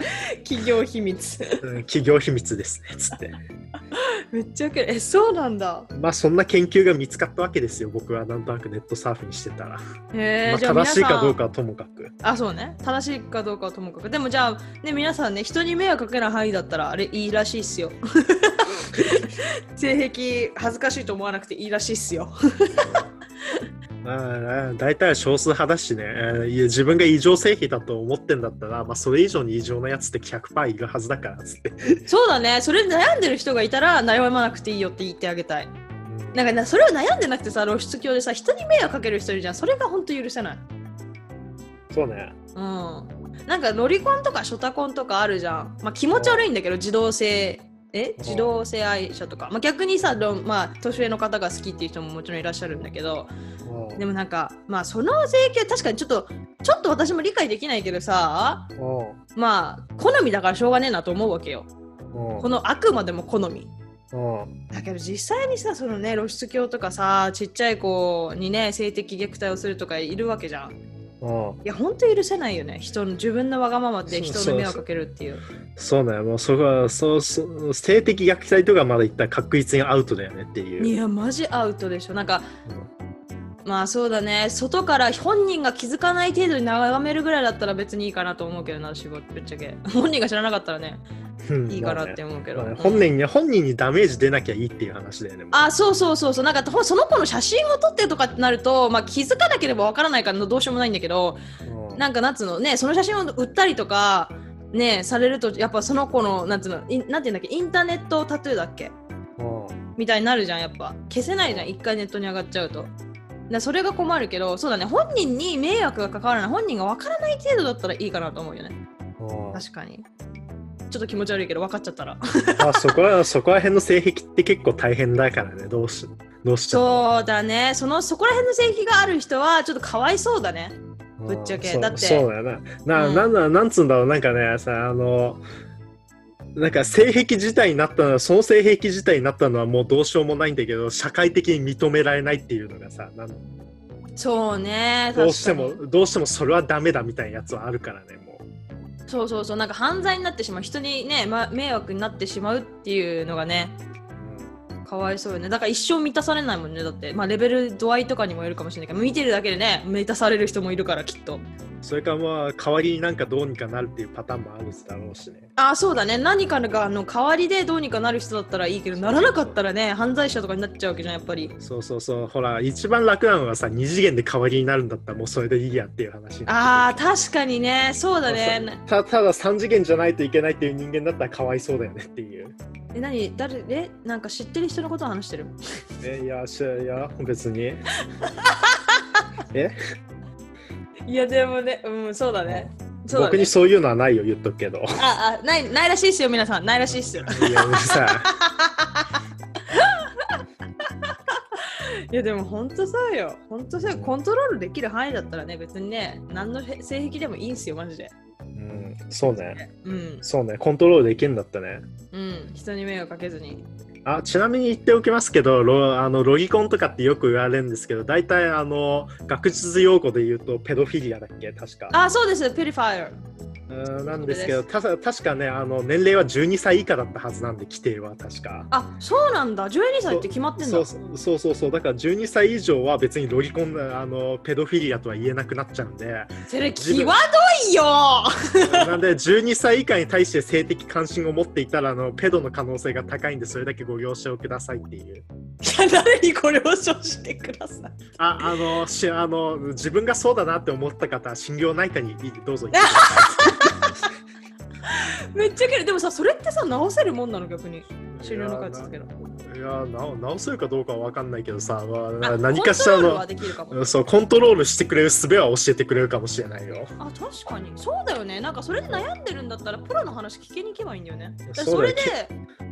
[LAUGHS] 企業秘密。うん企業秘密ですねつって。めっちゃウケる。えそうなんだ。まあそんな研究が見つかったわけですよ僕は。なんとなくネットサーフィンしてたら、へえ、まあ、正しいかどう皆かはともかく。あそうね。正しいかどうかはともかく。でもじゃあね皆さんね人に迷惑かけない範囲だったらあれいいらしいっすよ。[LAUGHS] 性癖恥ずかしいと思わなくていいらしいっすよ。まあ、大体は少数派だしね、えーいや自分が異常性癖だと思ってんだったら、まあ、それ以上に異常なやつって100%いるはずだからつって。そうだね。それで悩んでる人がいたら悩まなくていいよって言ってあげたい。うん。なんかなそれを悩んでなくてさ露出狂でさ人に迷惑かける人いるじゃん。それが本当許せない。そうね。うん。なんかロリコンとかショタコンとかあるじゃん。まあ気持ち悪いんだけど、自動性、え自動性愛者とか。まあ逆にさ、どまあ年上の方が好きっていう人ももちろんいらっしゃるんだけど、うんでもなんか、まあその性形確かにちょっと、ちょっと私も理解できないけどさ、うまあ好みだからしょうがねえなと思うわけよ。このあくまでも好み。うんだけど実際にさ、そのね、露出狂とかさ、ちっちゃい子にね、性的虐待をするとかいるわけじゃん。うんいや、ほんと許せないよね。人の、自分のわがままで人の迷惑かけるっていう。そうね、もうそこはそうそう性的虐待とかまだ言ったら確実にアウトだよねっていう。いや、マジアウトでしょ。なんか、まあそうだね、外から本人が気づかない程度に眺めるぐらいだったら別にいいかなと思うけどな、仕事ぶっちゃけ。本人が知らなかったらね、うんいいかなって思うけど。まあねうん本人に本人にダメージ出なきゃいいっていう話だよね。あ、そうそうそうそう。なんかほその子の写真を撮ってとかってなると、まあ気づかなければわからないからどうしようもないんだけど、うんなんかなんつうの？ね、その写真を売ったりとか、ね、されると、やっぱその子の、なんつうの、いなんていうんだっけ、インターネットタトゥーだっけ？うんみたいになるじゃん、やっぱ。消せないじゃん、一回ネットに上がっちゃうと。だそれが困るけど、そうだね、本人に迷惑がかからない、本人がわからない程度だったらいいかなと思うよね。うん確かに。ちょっと気持ち悪いけど、分かっちゃったら。ま [LAUGHS] あそこはそこら辺の性癖って結構大変だからね、どうしどうしそうだね、そのそこら辺の性癖がある人は、ちょっとかわいそうだね。ぶっちゃけうんだってそうだよな。な、うんなんだなんつうんだろう、なんかね、さ、あの、なんか性癖自体になったのは、その性癖自体になったのはもうどうしようもないんだけど、社会的に認められないっていうのがさ、なんそうね、どうしても、どうしてもそれはダメだみたいなやつはあるからね、もう。そうそうそう、なんか犯罪になってしまう、人にね、ま、迷惑になってしまうっていうのがね、かわいそうよね。だから一生満たされないもんね。だって、まあレベル度合いとかにもよるかもしれないけど、見てるだけでね、満たされる人もいるから、きっと。それからまあ、代わりになんかどうにかなるっていうパターンもあるだろうしね。ああ、そうだね。何かがあの代わりでどうにかなる人だったらいいけど、ならなかったらね、犯罪者とかになっちゃうわけじゃん、やっぱり。そうそうそう、ほら、一番楽なのはさ、二次元で代わりになるんだったらもうそれでいいやっていう話ああ、確かにね。そうだね。たただ3次元じゃないといけないっていう人間だったらかわいそうだよねっていう。え、何誰？え、なんか知ってる人のことを話してる？[LAUGHS] えいやしいや別に。[LAUGHS] え？いや、でもね、うん、そうだね。そうだね僕に。そういうのはないよ言っとくけど。あ、あ、ない、ないらしいっすよ、皆さん。ないらしいっすよ。いやうるさい [LAUGHS] やでも本当そうよ。本当そうよ。コントロールできる範囲だったらね、別にね、何の性癖でもいいんすよ、マジで。い、うん。そうね。うん。そうね。コントロールできるんだったね。うん。人に迷惑かけずに。あちなみに言っておきますけどロあのロギコンとかってよく言われるんですけど大体あの学術用語で言うとペドフィリアだっけ？確か。あ、そうです。ペリファイア。うんなんですけど、た確かね、あの年齢は12歳以下だったはずなんで、規定は確か。あそうなんだ。12歳って決まってんだ。そうそうそうそうだから12歳以上は別にロリコンあのペドフィリアとは言えなくなっちゃうんで、それ際どいよ。なんで12歳以下に対して性的関心を持っていたらあのペドの可能性が高いんで、それだけご了承くださいっていう。いや誰にご了承してくださいああのしあの自分がそうだなって思った方は心療内科にどうぞ行ってください。[LAUGHS] めっちゃけるでもさそれってさ直せるもんなの逆に終了の回続けるいやな直せるかどうかは分かんないけどさ、まああ何かしらのそうコントロールしてくれる術は教えてくれるかもしれないよ。あ確かに。そうだよね。なんかそれで悩んでるんだったらプロの話聞きに行けばいいんだよね。それで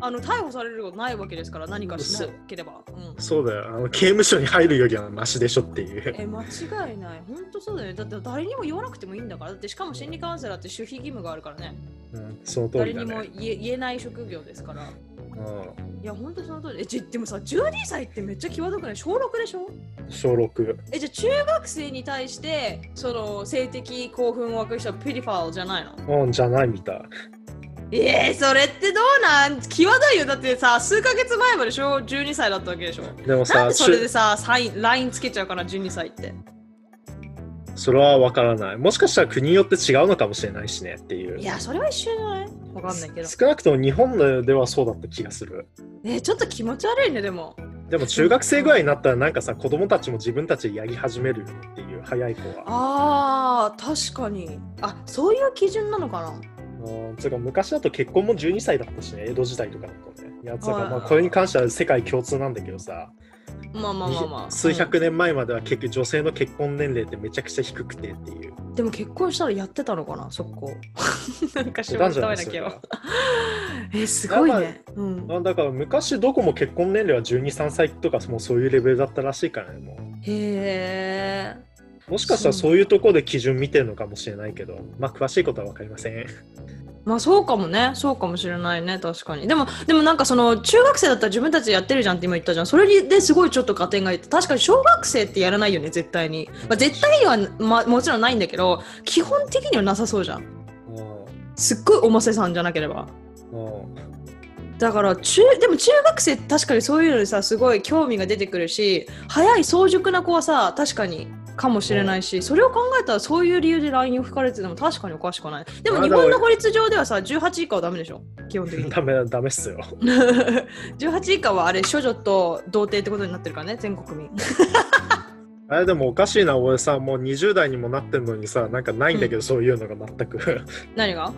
あの逮捕されることないわけですから何かしなければ、うん、そうだよ。あの刑務所に入るよりはマシでしょっていう。え間違いない。本当そうだよね。だって誰にも言わなくてもいいんだから。だってしかも心理カウンセラーって守秘義務があるからね。うん、その通誰りだね。にも言え言えない職業ですから。うん、いや本当その通り。えじでもさ12歳ってめっちゃ際どくない？小6でしょ？小6。えじゃあ中学生に対してその性的興奮を湧く人はピリファルじゃないの？うん、じゃないみたい。えー、それってどうなん？際どいよ。だってさ数ヶ月前までしょ？12歳だったわけでしょ？でもさなんで、それでさサイン LINE つけちゃうかな12歳って？それは分からない。もしかしたら国によって違うのかもしれないしねっていう。いやそれは一緒じゃない？わかんないけど少なくとも日本ではそうだった気がする。えー、ちょっと気持ち悪いねでもでも中学生ぐらいになったらなんかさ子供たちも自分たちでやり始めるよっていう早い子は。あー確かにあそういう基準なのかなうんつうか昔だと結婚も12歳だったしね江戸時代とかだとね。いやつうかはいまあこれに関しては世界共通なんだけどさ、まあまあまあまあ数百年前までは結局女性の結婚年齢ってめちゃくちゃ低くてっていう。でも結婚したらやってたのかな？そこ。[LAUGHS] なんかしょうなんじゃがないですか。ないけどえすごいね、うん、あだから昔どこも結婚年齢は12、3歳とかもうそういうレベルだったらしいからねもう。へえもしかしたらそういうところで基準見てるのかもしれないけど、まあ詳しいことは分かりません。まあそうかもね。そうかもしれないね。確かに。でもでもなんかその中学生だったら自分たちでやってるじゃんって今言ったじゃん。それですごいちょっと加点がいって。確かに小学生ってやらないよね絶対に、まあ、絶対には、ま、もちろんないんだけど基本的にはなさそうじゃん。すっごいおませさんじゃなければ。だから中でも中学生って確かにそういうのにさすごい興味が出てくるし早い早熟な子はさ確かにかもしれないし、それを考えたらそういう理由で LINE を吹かれてても確かにおかしくない。でも日本の法律上ではさ18以下はダメでしょ？基本的に。[LAUGHS] ダメダメっすよ。[LAUGHS] 18以下はあれ処女と童貞ってことになってるからね全国民。[LAUGHS] あれでもおかしいな、俺さ、もう20代にもなってんのにさ、なんかないんだけど、そういうのが全く。何が？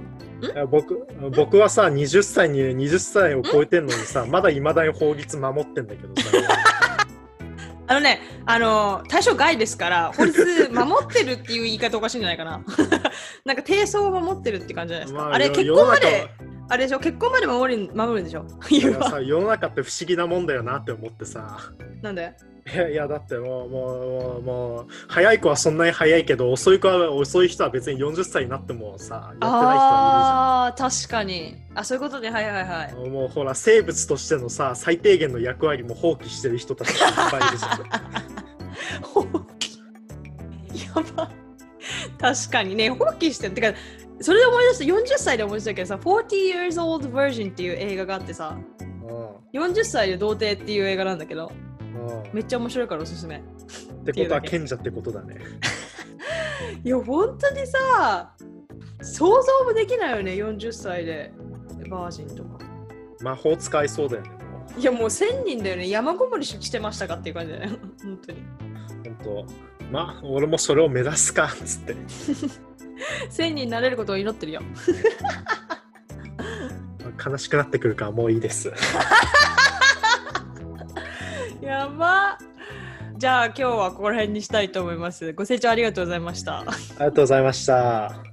僕僕はさ、20歳に20歳を超えてんのにさ、まだいまだに法律守ってんだけどさ。あのねあの対象外ですから法律守ってるっていう言い方おかしいんじゃないかな。[LAUGHS] なんか低層を守ってるって感じじゃないですか、あ、れよ結婚まであれでしょ？結婚まで守る守るんでしょ？[LAUGHS] 世の中って不思議なもんだよなって思ってさ。なんで？[LAUGHS] いやだってもうもうもうもう早い子はそんなに早いけど遅い子は遅い人は別に40歳になってもさやってない人はああー確かに。あそういうことね。はいはいはい。いるじゃんもうほら生物としてのさ最低限の役割も放棄してる人たちがいっぱいいるじゃん。[LAUGHS] 放棄。やば。確かにね放棄してる。てかそれで思い出した40歳で思い出したけどさ「40 years old virgin」っていう映画があってさ。40歳で童貞っていう映画なんだけど。うんうんめっちゃ面白いからおすすめ。ってことは賢者ってことだね。[LAUGHS] いや本当にさ想像もできないよね40歳で。バージンとか。魔法使いそうだよねもいやもう1000人だよね。山ごもりしてましたかっていう感じだよね。[LAUGHS] 本当に。う本当。まあ俺もそれを目指すかっつって。[LAUGHS] 1000人になれることを祈ってるよ。悲しくなってくるからもういいですやば。じゃあ今日はここら辺にしたいと思います。ご清聴ありがとうございました。ありがとうございました。